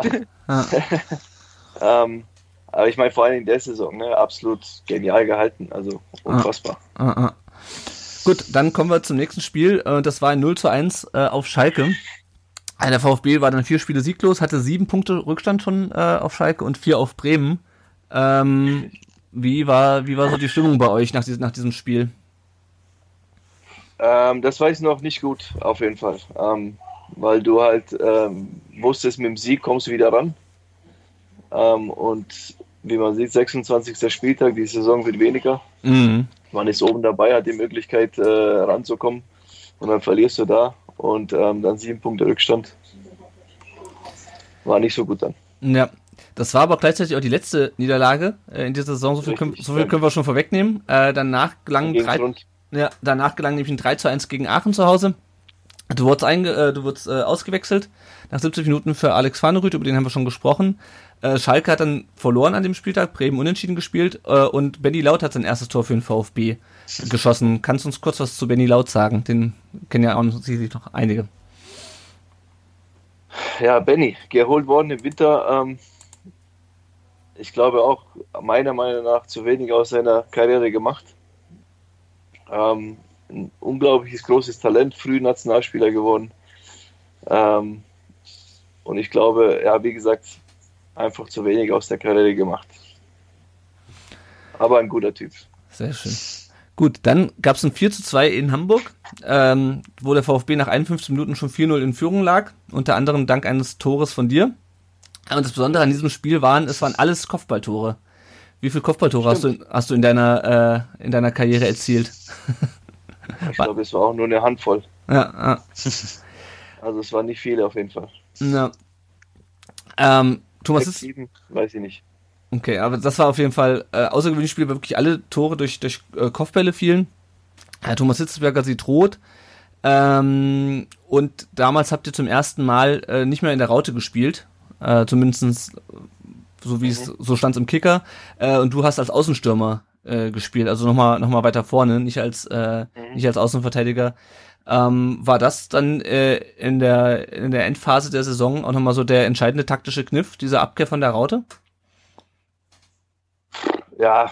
ähm, aber ich meine, vor allem in der Saison, ne, absolut genial gehalten. Also unfassbar. Ah, ah, ah. Gut, dann kommen wir zum nächsten Spiel. Äh, das war ein 0 zu 1 äh, auf Schalke. Äh, der VfB war dann vier Spiele sieglos, hatte sieben Punkte Rückstand schon auf Schalke und vier auf Bremen. Ähm, wie, war, wie war so die Stimmung bei euch nach, diesem, nach diesem Spiel? Ähm, das weiß ich noch nicht gut, auf jeden Fall. Ähm, weil du halt ähm, wusstest, mit dem Sieg kommst du wieder ran. Ähm, und wie man sieht, 26. Spieltag, die Saison wird weniger. Mhm. Man ist oben dabei, hat die Möglichkeit äh, ranzukommen und dann verlierst du da und ähm, dann sieben Punkte Rückstand. War nicht so gut dann. Ja, das war aber gleichzeitig auch die letzte Niederlage äh, in dieser Saison. So viel, können, so viel können wir schon vorwegnehmen. Äh, danach gelang drei, ja, danach gelang nämlich ein 3 zu 1 gegen Aachen zu Hause. Du wurdest, einge äh, du wurdest äh, ausgewechselt nach 70 Minuten für Alex Vanerüth, über den haben wir schon gesprochen. Äh, Schalke hat dann verloren an dem Spieltag, Bremen unentschieden gespielt äh, und Benny Laut hat sein erstes Tor für den VfB geschossen. Kannst du uns kurz was zu Benny Laut sagen? Den kennen ja auch sicherlich noch einige. Ja, Benny, geholt worden im Winter. Ähm, ich glaube auch meiner Meinung nach zu wenig aus seiner Karriere gemacht. Ähm, ein unglaubliches großes Talent, früh Nationalspieler geworden. Ähm, und ich glaube, ja, wie gesagt, einfach zu wenig aus der Karriere gemacht. Aber ein guter Typ. Sehr schön. Gut, dann gab es ein 4 zu 2 in Hamburg, ähm, wo der VfB nach 51 Minuten schon 4-0 in Führung lag, unter anderem dank eines Tores von dir. Und das Besondere an diesem Spiel waren, es waren alles Kopfballtore. Wie viele Kopfballtore hast du, hast du in deiner, äh, in deiner Karriere erzielt? Ich glaube, es war auch nur eine Handvoll. Ja, ja. Also es waren nicht viele auf jeden Fall. Ja. Ähm, Thomas ist. sieben, weiß ich nicht. Okay, aber das war auf jeden Fall äh, außergewöhnliches Spiel, weil wirklich alle Tore durch, durch äh, Kopfbälle fielen. Herr Thomas Hitzelsberger sieht rot. Ähm, und damals habt ihr zum ersten Mal äh, nicht mehr in der Raute gespielt. Äh, zumindestens so wie es so stand im Kicker. Äh, und du hast als Außenstürmer äh, gespielt, also nochmal noch mal weiter vorne, nicht als, äh, nicht als Außenverteidiger. Ähm, war das dann äh, in, der, in der Endphase der Saison auch nochmal so der entscheidende taktische Kniff, diese Abkehr von der Raute? Ja,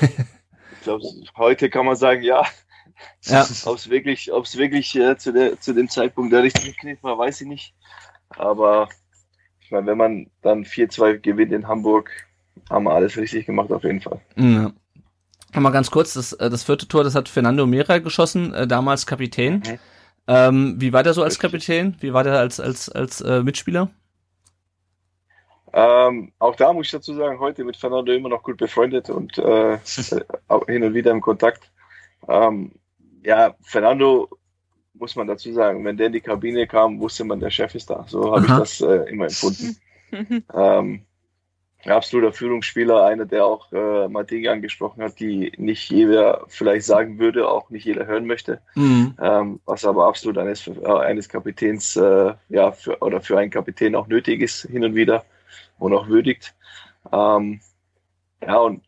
ich glaube, heute kann man sagen, ja. Ja. Ob es wirklich, ob's wirklich äh, zu, der, zu dem Zeitpunkt der richtige Kniff war, weiß ich nicht. Aber ich meine, wenn man dann 4-2 gewinnt in Hamburg, haben wir alles richtig gemacht, auf jeden Fall. Ja. Nochmal ganz kurz, das, äh, das vierte Tor, das hat Fernando Mera geschossen, äh, damals Kapitän. Mhm. Ähm, wie war der so als Kapitän? Wie war der als, als, als äh, Mitspieler? Ähm, auch da muss ich dazu sagen, heute mit Fernando immer noch gut befreundet und äh, auch hin und wieder im Kontakt. Ähm, ja, Fernando muss man dazu sagen, wenn der in die Kabine kam, wusste man, der Chef ist da. So habe ich das äh, immer empfunden. ähm, absoluter Führungsspieler, einer, der auch äh, mal Dinge angesprochen hat, die nicht jeder vielleicht sagen würde, auch nicht jeder hören möchte, Mhm. ähm, was aber absolut eines, äh, eines Kapitäns äh, ja für, oder für einen Kapitän auch nötig ist hin und wieder und auch würdigt. Ähm, ja und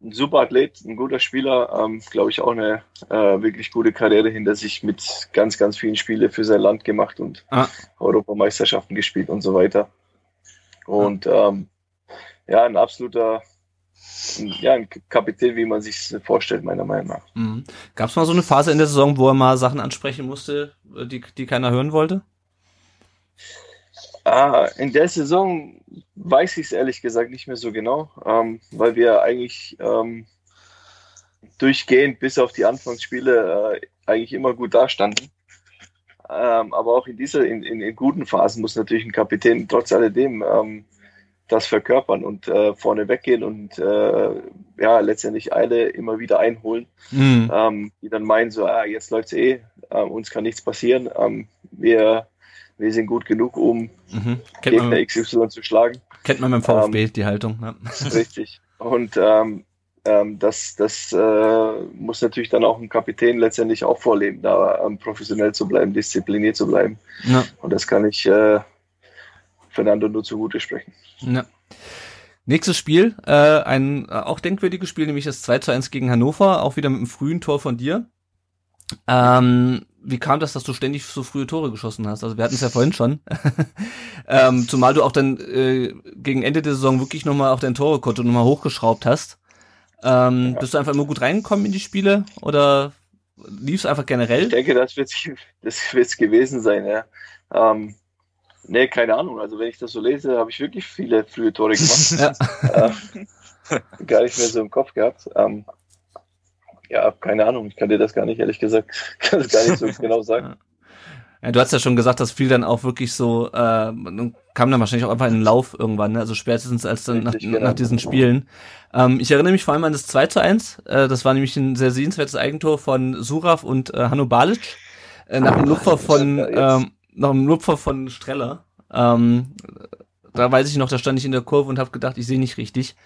ein super Athlet, ein guter Spieler, ähm, glaube ich auch eine äh, wirklich gute Karriere hinter sich mit ganz, ganz vielen Spielen für sein Land gemacht und Ah. Europameisterschaften gespielt und so weiter. Und ähm, ja, ein absoluter, ja, ein Kapitän, wie man sich vorstellt, meiner Meinung nach. Mhm. Gab es mal so eine Phase in der Saison, wo er mal Sachen ansprechen musste, die, die keiner hören wollte? Ah, in der Saison weiß ich es ehrlich gesagt nicht mehr so genau, ähm, weil wir eigentlich ähm, durchgehend bis auf die Anfangsspiele äh, eigentlich immer gut dastanden. Ähm, aber auch in dieser, in, in, in guten Phasen muss natürlich ein Kapitän trotz alledem ähm, das verkörpern und äh, vorne weggehen und äh, ja, letztendlich alle immer wieder einholen, Mhm. ähm, die dann meinen, so, ah, jetzt läuft's eh, äh, uns kann nichts passieren, ähm, wir, wir sind gut genug, um Mhm. Gegner man, XY zu schlagen. kennt man beim VfB, die Haltung. Ja. Richtig. Und ähm, ähm, das, das äh, muss natürlich dann auch ein Kapitän letztendlich auch vorleben, da ähm, professionell zu bleiben, diszipliniert zu bleiben. Ja. Und das kann ich äh, Fernando nur zugute sprechen. Ja. Nächstes Spiel, äh, ein äh, auch denkwürdiges Spiel, nämlich das 2 zu 1 gegen Hannover, auch wieder mit einem frühen Tor von dir. Ähm, wie kam das, dass du ständig so frühe Tore geschossen hast? Also wir hatten es ja vorhin schon. ähm, zumal du auch dann äh, gegen Ende der Saison wirklich nochmal auf dein Torekonto nochmal hochgeschraubt hast. Ähm, Bist du einfach immer gut reingekommen in die Spiele oder lief es einfach Ich generell? denke, das wird wird's gewesen sein, ja. Ähm, nee, keine Ahnung. Also wenn ich das so lese, habe ich wirklich viele frühe Tore gemacht. Ja. äh, gar nicht mehr so im Kopf gehabt. Ähm, ja, keine Ahnung. Ich kann dir das gar nicht, ehrlich gesagt, kann das gar nicht so genau sagen. Ja, du hast ja schon gesagt, das fiel dann auch wirklich so, äh, kam dann wahrscheinlich auch einfach in den Lauf irgendwann, ne? also spätestens als dann nach, genau. nach diesen Spielen. Ähm, ich erinnere mich vor allem an das 2 zu 1, äh, das war nämlich ein sehr sehenswertes Eigentor von Suraf und äh, Hanno Balic, äh, nach dem Lupfer von, ähm, nach dem Lupfer von Streller. Ähm, da weiß ich noch, da stand ich in der Kurve und habe gedacht, ich sehe nicht richtig.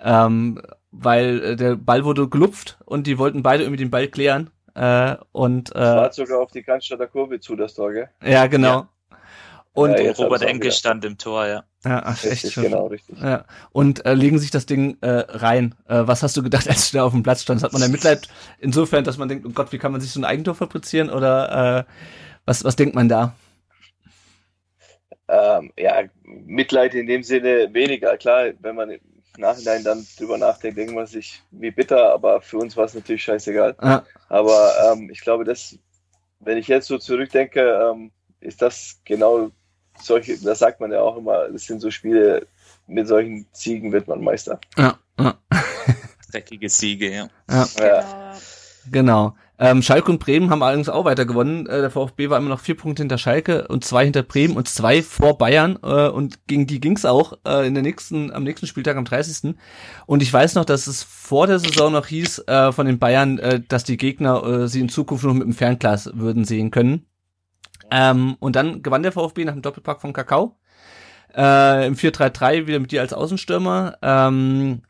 Ähm, weil äh, der Ball wurde gelupft und die wollten beide irgendwie den Ball klären. Äh, und, äh, das war sogar auf die Cannstatter Kurve zu, das Tor, gell? Ja, genau. Ja. Und ja, Robert Enke stand im Tor, ja. Ja, ach, richtig, echt genau, richtig. Ja. Und äh, legen sich das Ding äh, rein. Äh, was hast du gedacht, als du da auf dem Platz standst? Hat man da Mitleid insofern, dass man denkt, oh Gott, wie kann man sich so ein Eigentor fabrizieren? Oder äh, was, was denkt man da? Ähm, ja, Mitleid in dem Sinne weniger. Klar, wenn man im Nachhinein dann drüber nachdenkt, denkt man sich, wie bitter, aber für uns war es natürlich scheißegal. Ja. Aber ähm, ich glaube, das, wenn ich jetzt so zurückdenke, ähm, ist das genau solche, das sagt man ja auch immer, das sind so Spiele, mit solchen Siegen wird man Meister. Ja, ja. Dreckige Siege, ja. ja. ja. Genau. Ähm, Schalke und Bremen haben allerdings auch weiter gewonnen. Äh, der VfB war immer noch vier Punkte hinter Schalke und zwei hinter Bremen und zwei vor Bayern. Äh, und gegen die ging's auch äh, in der nächsten, am nächsten Spieltag am 30. Und ich weiß noch, dass es vor der Saison noch hieß äh, von den Bayern, äh, dass die Gegner äh, sie in Zukunft noch mit dem Fernglas würden sehen können. Ähm, und dann gewann der VfB nach dem Doppelpack von Kakao. Äh, Im 4-3-3 wieder mit dir als Außenstürmer. Ähm,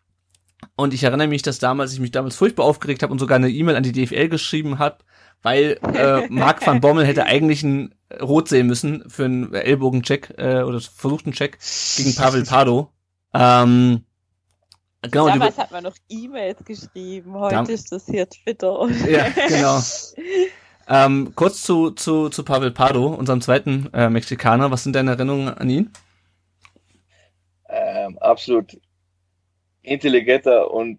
und ich erinnere mich, dass damals ich mich damals furchtbar aufgeregt habe und sogar eine E-Mail an die DFL geschrieben habe, weil äh, Marc van Bommel hätte eigentlich ein Rot sehen müssen für einen Ellbogencheck äh, oder versuchten Check gegen Pavel Pardo. Ähm, genau, Damals hat man noch E-Mails geschrieben, heute ist das hier Twitter. Ja, genau. Ähm, kurz zu, zu, zu Pavel Pardo, unserem zweiten äh, Mexikaner. Was sind deine Erinnerungen an ihn? Ähm, absolut intelligenter und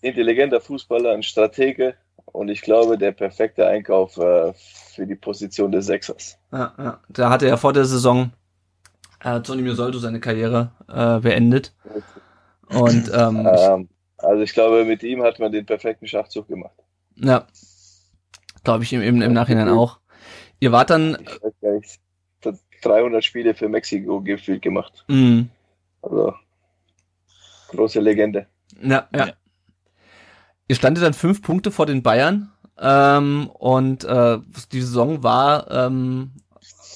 intelligenter Fußballer, ein Stratege und ich glaube, der perfekte Einkauf äh, für die Position des Sechsers. Ja, ja. Da hatte er vor der Saison äh, Tony Miosoldo seine Karriere äh, beendet. Und ähm, ähm, also ich glaube, mit ihm hat man den perfekten Schachzug gemacht. Ja, Glaube ich im, im, im Nachhinein auch. Ihr wart dann. Ich weiß gar nicht, 300 Spiele für Mexiko gefühlt gemacht. Mm. Also, große Legende. Ja, ja. ja. Ihr standet dann fünf Punkte vor den Bayern. Ähm, und äh, die Saison war, ähm,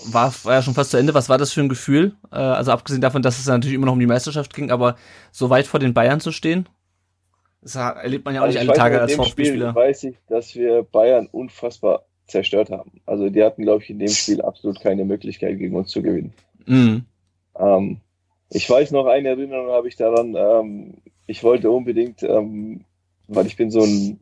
war, war ja schon fast zu Ende. Was war das für ein Gefühl? Äh, also abgesehen davon, dass es natürlich immer noch um die Meisterschaft ging, aber so weit vor den Bayern zu stehen? Das erlebt man ja auch also nicht alle Tage als VfB-Spieler. weiß ich, dass wir Bayern unfassbar zerstört haben. Also die hatten, glaube ich, in dem Spiel absolut keine Möglichkeit, gegen uns zu gewinnen. Mhm. Ähm, ich weiß noch, eine Erinnerung habe ich daran, ähm, ich wollte unbedingt, ähm, weil ich bin so ein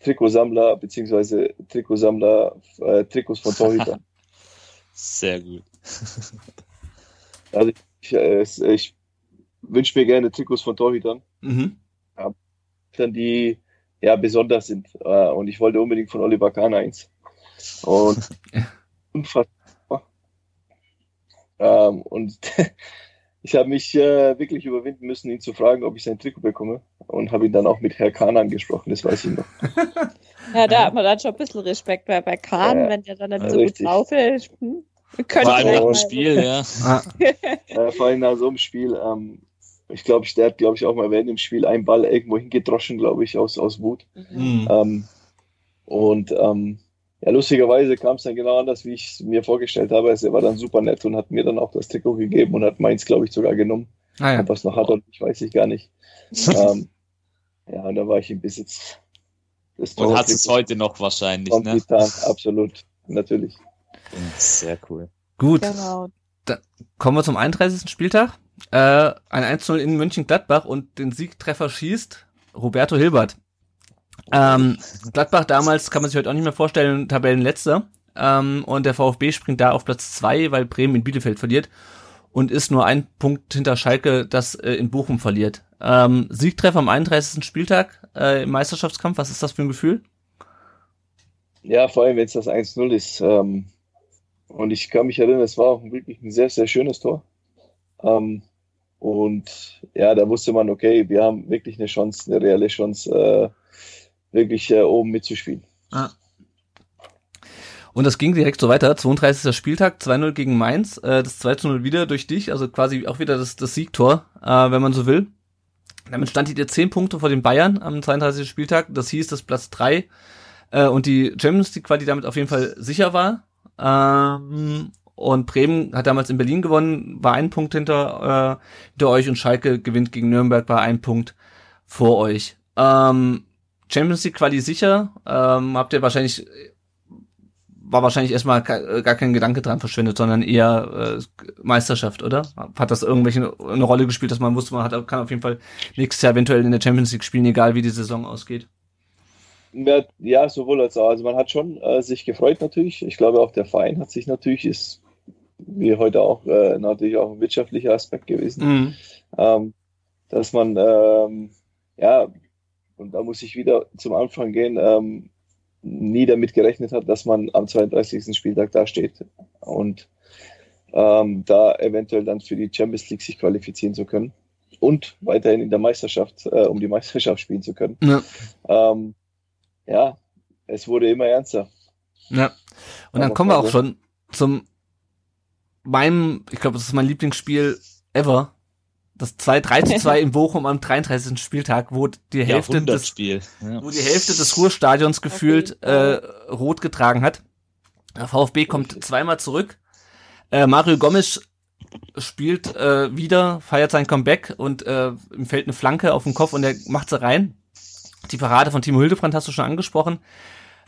Trikotsammler, beziehungsweise Trikotsammler, äh, Trikots von Torhütern. Sehr gut. also ich, äh, ich wünsche mir gerne Trikots von Torhütern. Mhm. Ja, dann die ja besonders sind. Äh, und ich wollte unbedingt von Oliver Kahn eins. Und unfassbar. Ähm, und ich habe mich äh, wirklich überwinden müssen, ihn zu fragen, ob ich sein Trikot bekomme. Und habe ihn dann auch mit Herr Kahn angesprochen, das weiß ich noch. ja, da hat man dann schon ein bisschen Respekt bei, bei Kahn, ja, wenn der dann nicht so richtig. gut drauf ist. Hm? Vor allem nach dem Spiel, ja. äh, vor allem nach so einem Spiel. Ähm, ich glaube, der hat, glaube ich, auch mal während dem Spiel einen Ball irgendwo hingedroschen, glaube ich, aus, aus Wut. Mhm. Ähm, und ähm, ja, lustigerweise kam es dann genau anders, wie ich es mir vorgestellt habe. Er war dann super nett und hat mir dann auch das Trikot gegeben und hat meins, glaube ich, sogar genommen. Ah, ja. was noch hat und ich weiß ich gar nicht. ähm, ja, und da war ich im Besitz. und hat es heute noch wahrscheinlich, ne? absolut, natürlich. Sehr cool. Gut. Genau. Dann kommen wir zum 31. Spieltag. Äh, ein 1-0 in Mönchengladbach und den Siegtreffer schießt Roberto Hilbert. Ähm, Gladbach damals kann man sich heute auch nicht mehr vorstellen, Tabellenletzter. Ähm, und der VfB springt da auf Platz 2, weil Bremen in Bielefeld verliert und ist nur ein Punkt hinter Schalke, das äh, in Bochum verliert. Ähm, Siegtreffer am 31. Spieltag äh, im Meisterschaftskampf, was ist das für ein Gefühl? Ja, vor allem, wenn es das 1-0 ist. Ähm, und ich kann mich erinnern, es war auch wirklich ein sehr, sehr schönes Tor. Ähm, und ja, da wusste man, okay, wir haben wirklich eine Chance, eine reelle Chance, äh, wirklich äh, oben mitzuspielen. Ah. Und das ging direkt so weiter. 32. Spieltag, 2-0 gegen Mainz. Äh, das 2-0 wieder durch dich, also quasi auch wieder das, das Siegtor, äh, wenn man so will. Damit standet ihr 10 Punkte vor den Bayern am 32. Spieltag. Das hieß, dass Platz 3 äh, und die Champions League Quali damit auf jeden Fall sicher war. Ähm, und Bremen hat damals in Berlin gewonnen, war ein Punkt hinter, äh, hinter euch und Schalke gewinnt gegen Nürnberg, war ein Punkt vor euch. Ähm, Champions League Quali sicher. Ähm, habt ihr wahrscheinlich war wahrscheinlich erstmal gar kein Gedanke dran verschwendet, sondern eher äh, Meisterschaft, oder? Hat das irgendwelche eine Rolle gespielt, dass man wusste, man hat, kann auf jeden Fall nächstes Jahr eventuell in der Champions League spielen, egal wie die Saison ausgeht? Ja, sowohl als auch. Also man hat schon äh, sich gefreut natürlich. Ich glaube auch der Verein hat sich natürlich, ist wie heute auch äh, natürlich auch ein wirtschaftlicher Aspekt gewesen, mhm. ähm, dass man ähm, ja und da muss ich wieder zum Anfang gehen. Ähm, nie damit gerechnet hat, dass man am 32. Spieltag da steht und ähm, da eventuell dann für die Champions League sich qualifizieren zu können und weiterhin in der Meisterschaft, äh, um die Meisterschaft spielen zu können. Ja. Ähm, ja, es wurde immer ernster. Ja, und dann kommen wir auch schon zum meinem, ich glaube, das ist mein Lieblingsspiel ever, das 2 3 zu 2 in Bochum am 33. Spieltag, wo die Hälfte des, ja. wo die Hälfte des Ruhrstadions gefühlt okay. äh, rot getragen hat. Der VfB kommt zweimal zurück. Äh, Mario Gomes spielt äh, wieder, feiert sein Comeback und äh, ihm fällt eine Flanke auf den Kopf und er macht sie rein. Die Parade von Timo Hildebrand hast du schon angesprochen.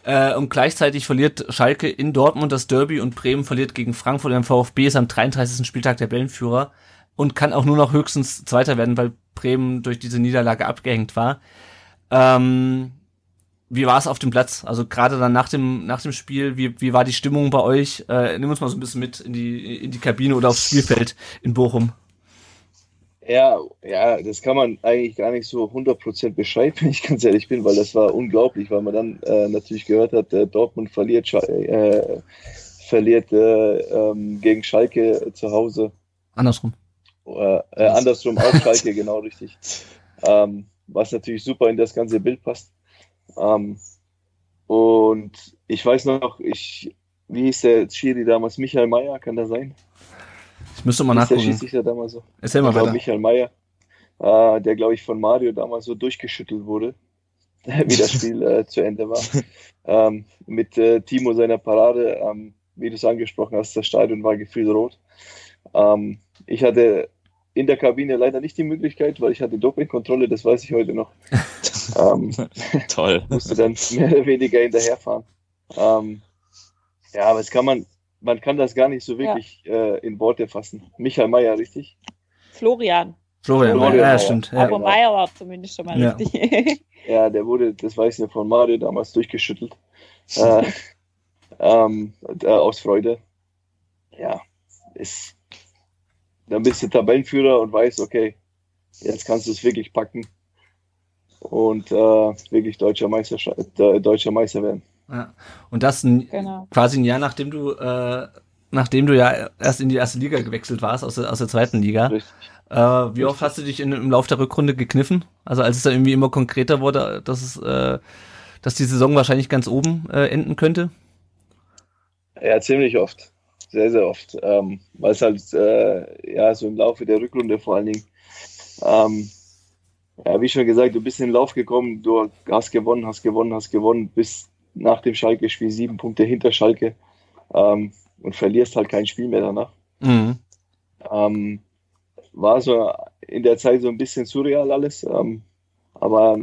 Äh, und gleichzeitig verliert Schalke in Dortmund das Derby und Bremen verliert gegen Frankfurt. Der VfB ist am 33. Spieltag der Wellenführer und kann auch nur noch höchstens Zweiter werden, weil Bremen durch diese Niederlage abgehängt war. Ähm, wie war es auf dem Platz? Also gerade dann nach dem nach dem Spiel, wie, wie war die Stimmung bei euch? Äh, nimm uns mal so ein bisschen mit in die in die Kabine oder aufs Spielfeld in Bochum. Ja, ja, das kann man eigentlich gar nicht so 100% beschreiben, wenn ich ganz ehrlich bin, weil das war unglaublich, weil man dann äh, natürlich gehört hat, äh, Dortmund verliert, äh, verliert äh, ähm, gegen Schalke zu Hause. Andersrum. Äh, äh, andersrum auch Schalke, genau richtig. Ähm, was natürlich super in das ganze Bild passt. Ähm, und ich weiß noch, ich, wie hieß der Schiri damals? Michael Mayer, kann das sein? Ich müsste mal nachgucken. Der Schiedsrichter damals so. Erzähl mal weiter. Michael Mayer, äh, der glaube ich von Mario damals so durchgeschüttelt wurde, wie das Spiel äh, zu Ende war. Ähm, mit äh, Timo seiner Parade, ähm, wie du es angesprochen hast, das Stadion war gefühlt rot. Ähm, ich hatte in der Kabine leider nicht die Möglichkeit, weil ich hatte Dopingkontrolle, das weiß ich heute noch. ähm, Toll. musste dann mehr oder weniger hinterherfahren. Ähm, ja, aber es kann man, man kann das gar nicht so wirklich ja. äh, in Worte fassen. Michael Mayer, richtig? Florian. Florian, Florian ja, stimmt. Ja. Aber Mayer war zumindest schon mal ja. richtig. ja, der wurde, das weiß ich ja von Mario damals durchgeschüttelt. Äh, ähm, äh, aus Freude. Ja, ist dann bist du Tabellenführer und weißt, okay, jetzt kannst du es wirklich packen und äh, wirklich deutscher Meister, äh, deutscher Meister werden. Ja. Und das ein, genau. quasi ein Jahr, nachdem du, äh, nachdem du ja erst in die erste Liga gewechselt warst, aus der, aus der zweiten Liga. Richtig. Äh, wie Richtig. oft hast du dich in, im Laufe der Rückrunde gekniffen? Also als es dann irgendwie immer konkreter wurde, dass es, äh, dass die Saison wahrscheinlich ganz oben äh, enden könnte? Ja, ziemlich oft sehr, sehr oft. Ähm, weil es halt, äh, ja, so im Laufe der Rückrunde vor allen Dingen, ähm, ja, wie schon gesagt, du bist in den Lauf gekommen, du hast gewonnen, hast gewonnen, hast gewonnen, bis nach dem Schalke-Spiel sieben Punkte hinter Schalke ähm, und verlierst halt kein Spiel mehr danach. Mhm. Ähm, war so in der Zeit so ein bisschen surreal alles, ähm, aber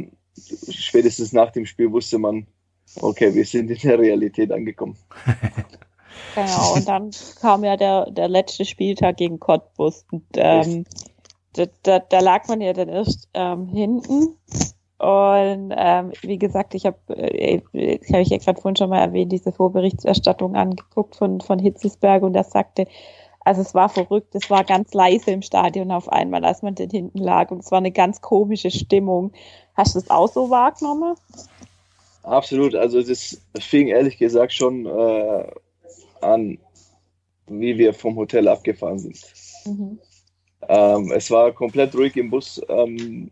spätestens nach dem Spiel wusste man, okay, wir sind in der Realität angekommen. Genau, und dann kam ja der, der letzte Spieltag gegen Cottbus. Und ähm, da, da, da, lag man ja dann erst ähm, hinten. Und ähm, wie gesagt, ich habe, äh, habe ich ja gerade vorhin schon mal erwähnt, diese Vorberichterstattung angeguckt von, von Hitzesberg und das sagte, also es war verrückt, es war ganz leise im Stadion auf einmal, als man denn hinten lag und es war eine ganz komische Stimmung. Hast du das auch so wahrgenommen? Absolut, also das fing ehrlich gesagt schon äh, an, wie wir vom Hotel abgefahren sind. Mhm. Ähm, es war komplett ruhig im Bus. Ähm,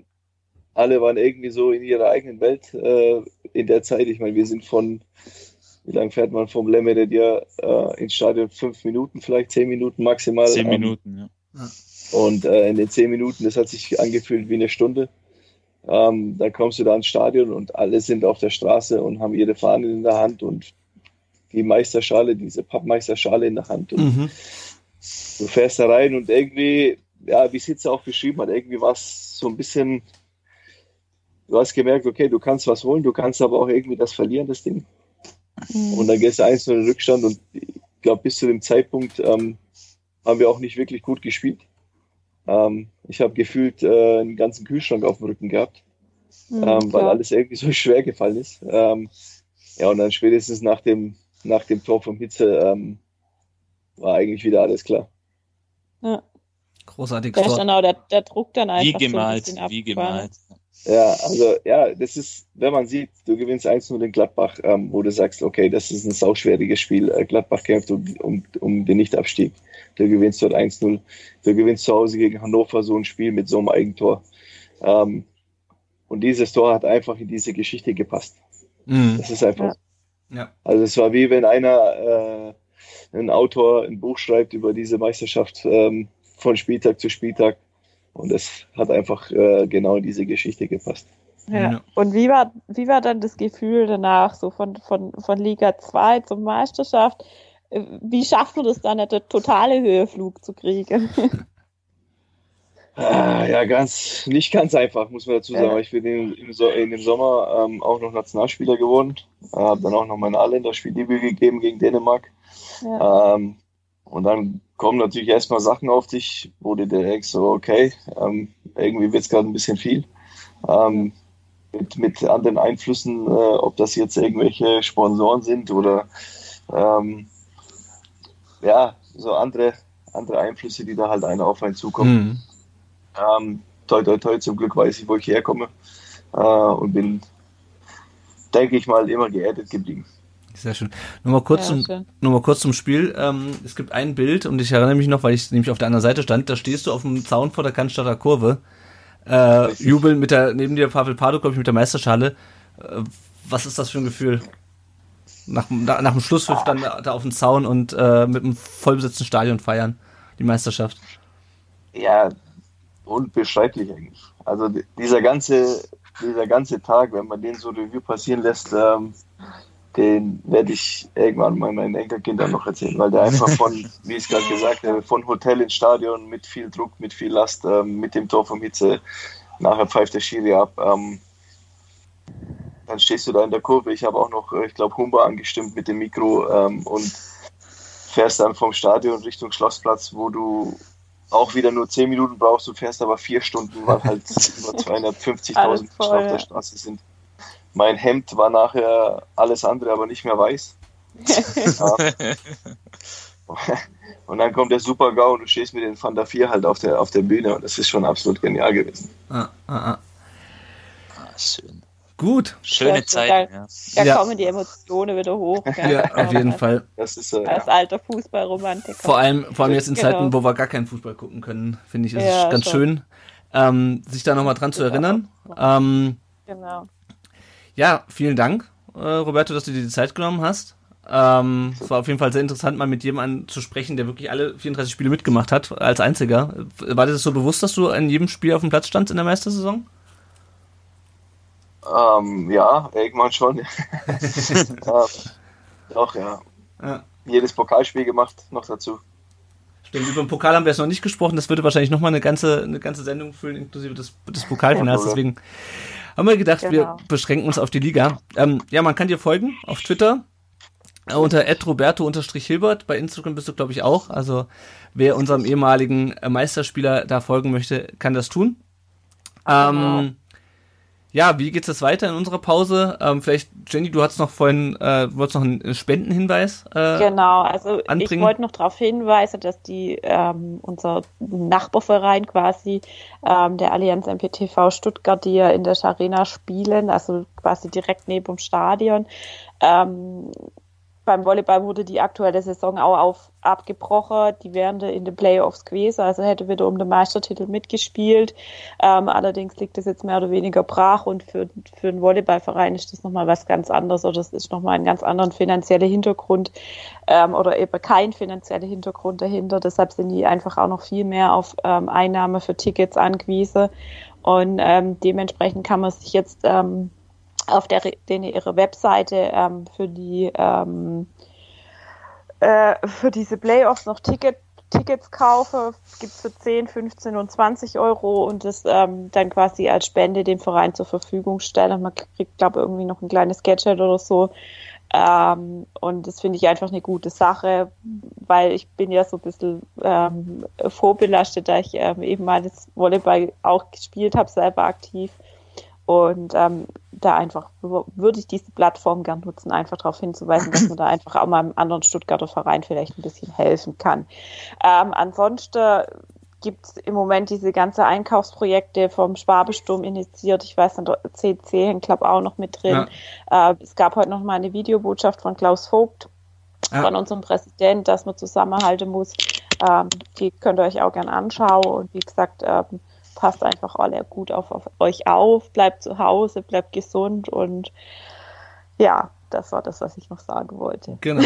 alle waren irgendwie so in ihrer eigenen Welt äh, in der Zeit. Ich meine, wir sind von, wie lange fährt man vom Le Meredier äh, ins Stadion? Fünf Minuten, vielleicht zehn Minuten maximal. Zehn ähm, Minuten, ja. Und äh, in den zehn Minuten, das hat sich angefühlt wie eine Stunde. Ähm, dann kommst du da ins Stadion und alle sind auf der Straße und haben ihre Fahnen in der Hand und die Meisterschale, diese Pappmeisterschale in der Hand. Und mhm. du fährst da rein und irgendwie, ja, wie Sitze auch beschrieben hat, irgendwie war es so ein bisschen, du hast gemerkt, okay, du kannst was holen, du kannst aber auch irgendwie das verlieren, das Ding. Mhm. Und dann gehst du eins in den Rückstand und ich glaube, bis zu dem Zeitpunkt ähm, haben wir auch nicht wirklich gut gespielt. Ähm, ich habe gefühlt äh, einen ganzen Kühlschrank auf dem Rücken gehabt, mhm, ähm, weil alles irgendwie so schwer gefallen ist. Ähm, ja, und dann spätestens nach dem, nach dem Tor vom Hitze ähm, war eigentlich wieder alles klar. Ja. Großartig. Da ist dann auch der, der Druck dann einfach. Wie gemalt, so ein wie gemalt. Ja, also ja, das ist, wenn man sieht, du gewinnst 1-0 in Gladbach, ähm, wo du sagst, okay, das ist ein sauschwieriges Spiel. Äh, Gladbach kämpft um, um, um den Nichtabstieg. Du gewinnst dort 1-0. Du gewinnst zu Hause gegen Hannover so ein Spiel mit so einem Eigentor. Ähm, und dieses Tor hat einfach in diese Geschichte gepasst. Mhm. Das ist einfach. Ja. Ja. Also es war wie wenn einer äh, ein Autor ein Buch schreibt über diese Meisterschaft ähm, von Spieltag zu Spieltag und es hat einfach äh, genau diese Geschichte gepasst. Ja. Und wie war, wie war dann das Gefühl danach, so von, von, von Liga 2 zur Meisterschaft? Äh, wie schafft man das dann, einen totale Höheflug zu kriegen? Ah, ja, ganz, nicht ganz einfach, muss man dazu sagen. Ja. Ich bin in, in, in dem Sommer ähm, auch noch Nationalspieler geworden. Äh, habe dann auch noch mein A-Länderspieldebüt gegeben gegen Dänemark. Ja. Ähm, und dann kommen natürlich erstmal Sachen auf dich, wo du dir denkst, so, okay, ähm, irgendwie wird es gerade ein bisschen viel. Ähm, mit, mit anderen Einflüssen, äh, ob das jetzt irgendwelche Sponsoren sind oder ähm, ja, so andere, andere Einflüsse, die da halt einer auf einen zukommen. Mhm. Ähm, toi, toi, toi, zum Glück weiß ich, wo ich herkomme äh, und bin, denke ich mal, immer geerdet geblieben. Sehr schön. Nur mal kurz, ja, zum, nur mal kurz zum Spiel. Ähm, es gibt ein Bild und ich erinnere mich noch, weil ich nämlich auf der anderen Seite stand, da stehst du auf dem Zaun vor der Cannstatter Kurve, äh, jubeln mit der, neben dir Pavel Pardo, glaube ich, mit der Meisterschale. Äh, was ist das für ein Gefühl? Nach, nach, nach dem Schlusspfiff dann da, da auf dem Zaun und äh, mit einem vollbesetzten Stadion feiern, die Meisterschaft. Ja, unbeschreiblich eigentlich. Also dieser ganze, dieser ganze Tag, wenn man den so Revue passieren lässt, ähm, den werde ich irgendwann mal meinen Enkelkindern noch erzählen, weil der einfach von, wie ich es gerade gesagt habe, von Hotel ins Stadion mit viel Druck, mit viel Last, ähm, mit dem Tor vom Hitze, nachher pfeift der Schiri ab. Ähm, dann stehst du da in der Kurve. Ich habe auch noch, ich glaube, Humber angestimmt mit dem Mikro ähm, und fährst dann vom Stadion Richtung Schlossplatz, wo du auch wieder nur 10 Minuten brauchst, du fährst aber vier Stunden, weil halt über 250.000 Menschen auf der Straße sind. Mein Hemd war nachher alles andere, aber nicht mehr weiß. und dann kommt der Super GAU und du stehst mit den Van der 4 halt auf der, auf der Bühne und das ist schon absolut genial gewesen. Ah, ah, ah. ah schön. Gut. Schöne Zeit. Da, da ja. kommen die Emotionen wieder hoch. Ja, ja auf jeden Fall. Das ist, äh, als alter Fußballromantiker. Vor allem, vor allem jetzt in genau. Zeiten, wo wir gar keinen Fußball gucken können, finde ich, ist es ganz schon. schön, ähm, sich da nochmal dran zu erinnern. Ähm, genau. Ja, vielen Dank, äh, Roberto, dass du dir die Zeit genommen hast. Ähm, es war auf jeden Fall sehr interessant, mal mit jemandem zu sprechen, der wirklich alle 34 Spiele mitgemacht hat, als einziger. War dir das so bewusst, dass du in jedem Spiel auf dem Platz standst in der Meistersaison? Ähm, ja, irgendwann schon. ja, doch, ja. ja. Jedes Pokalspiel gemacht, noch dazu. Stimmt, über den Pokal haben wir jetzt noch nicht gesprochen. Das würde wahrscheinlich nochmal eine ganze, eine ganze Sendung füllen, inklusive des, des Pokalfinals. Deswegen haben wir gedacht, genau. wir beschränken uns auf die Liga. Ähm, ja, man kann dir folgen auf Twitter äh, unter roberto-hilbert. Bei Instagram bist du, glaube ich, auch. Also wer unserem ehemaligen äh, Meisterspieler da folgen möchte, kann das tun. Ähm, genau ja, wie geht es weiter in unserer Pause? Ähm, vielleicht, Jenny, du hast noch vorhin, äh, wolltest noch einen Spendenhinweis äh, Genau, also anbringen. ich wollte noch darauf hinweisen, dass die ähm, unser Nachbarverein quasi, ähm, der Allianz MPTV Stuttgart, die ja in der Arena spielen, also quasi direkt neben dem Stadion, ähm, beim Volleyball wurde die aktuelle Saison auch auf, abgebrochen. Die wären in den Playoffs gewesen, also hätte wieder um den Meistertitel mitgespielt. Ähm, allerdings liegt das jetzt mehr oder weniger brach und für, für einen Volleyballverein ist das nochmal was ganz anderes oder das ist nochmal ein ganz anderen finanzieller Hintergrund ähm, oder eben kein finanzieller Hintergrund dahinter. Deshalb sind die einfach auch noch viel mehr auf ähm, Einnahme für Tickets angewiesen. Und ähm, dementsprechend kann man sich jetzt ähm, auf der ihre Webseite ähm, für die ähm, äh, für diese Playoffs noch Ticket Tickets kaufe, gibt es für 10, 15 und 20 Euro und das ähm, dann quasi als Spende dem Verein zur Verfügung stelle. Man kriegt, glaube ich, irgendwie noch ein kleines Gadget oder so. Ähm, und das finde ich einfach eine gute Sache, weil ich bin ja so ein bisschen ähm, vorbelastet, da ich ähm, eben mal das Volleyball auch gespielt habe, selber aktiv. Und ähm, da einfach würde ich diese Plattform gern nutzen, einfach darauf hinzuweisen, dass man da einfach auch mal einem anderen Stuttgarter Verein vielleicht ein bisschen helfen kann. Ähm, ansonsten gibt es im Moment diese ganze Einkaufsprojekte vom Schwabesturm initiiert. Ich weiß nicht, CC hängt glaube auch noch mit drin. Ja. Äh, es gab heute noch mal eine Videobotschaft von Klaus Vogt, ja. von unserem Präsident, dass man zusammenhalten muss. Ähm, die könnt ihr euch auch gerne anschauen. Und wie gesagt, ähm, passt einfach alle gut auf, auf euch auf, bleibt zu Hause, bleibt gesund und ja, das war das, was ich noch sagen wollte. Genau.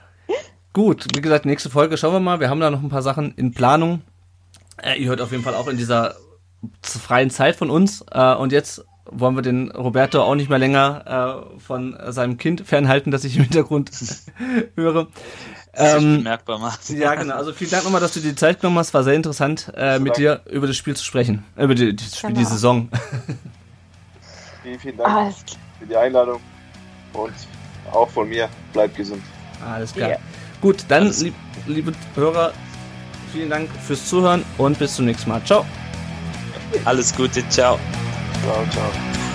gut, wie gesagt, nächste Folge schauen wir mal. Wir haben da noch ein paar Sachen in Planung. Äh, ihr hört auf jeden Fall auch in dieser freien Zeit von uns. Äh, und jetzt wollen wir den Roberto auch nicht mehr länger äh, von seinem Kind fernhalten, das ich im Hintergrund höre. Ähm, bemerkbar macht. Ja, genau. Also vielen Dank nochmal, dass du dir die Zeit genommen hast. War sehr interessant, äh, mit dir über das Spiel zu sprechen. Äh, über die, das Spiel, genau. die Saison. Vielen, vielen Dank Alles. für die Einladung. Und auch von mir, bleibt gesund. Alles klar. Yeah. Gut, dann, lieb, liebe Hörer, vielen Dank fürs Zuhören und bis zum nächsten Mal. Ciao. Alles Gute, ciao. Ciao, ciao.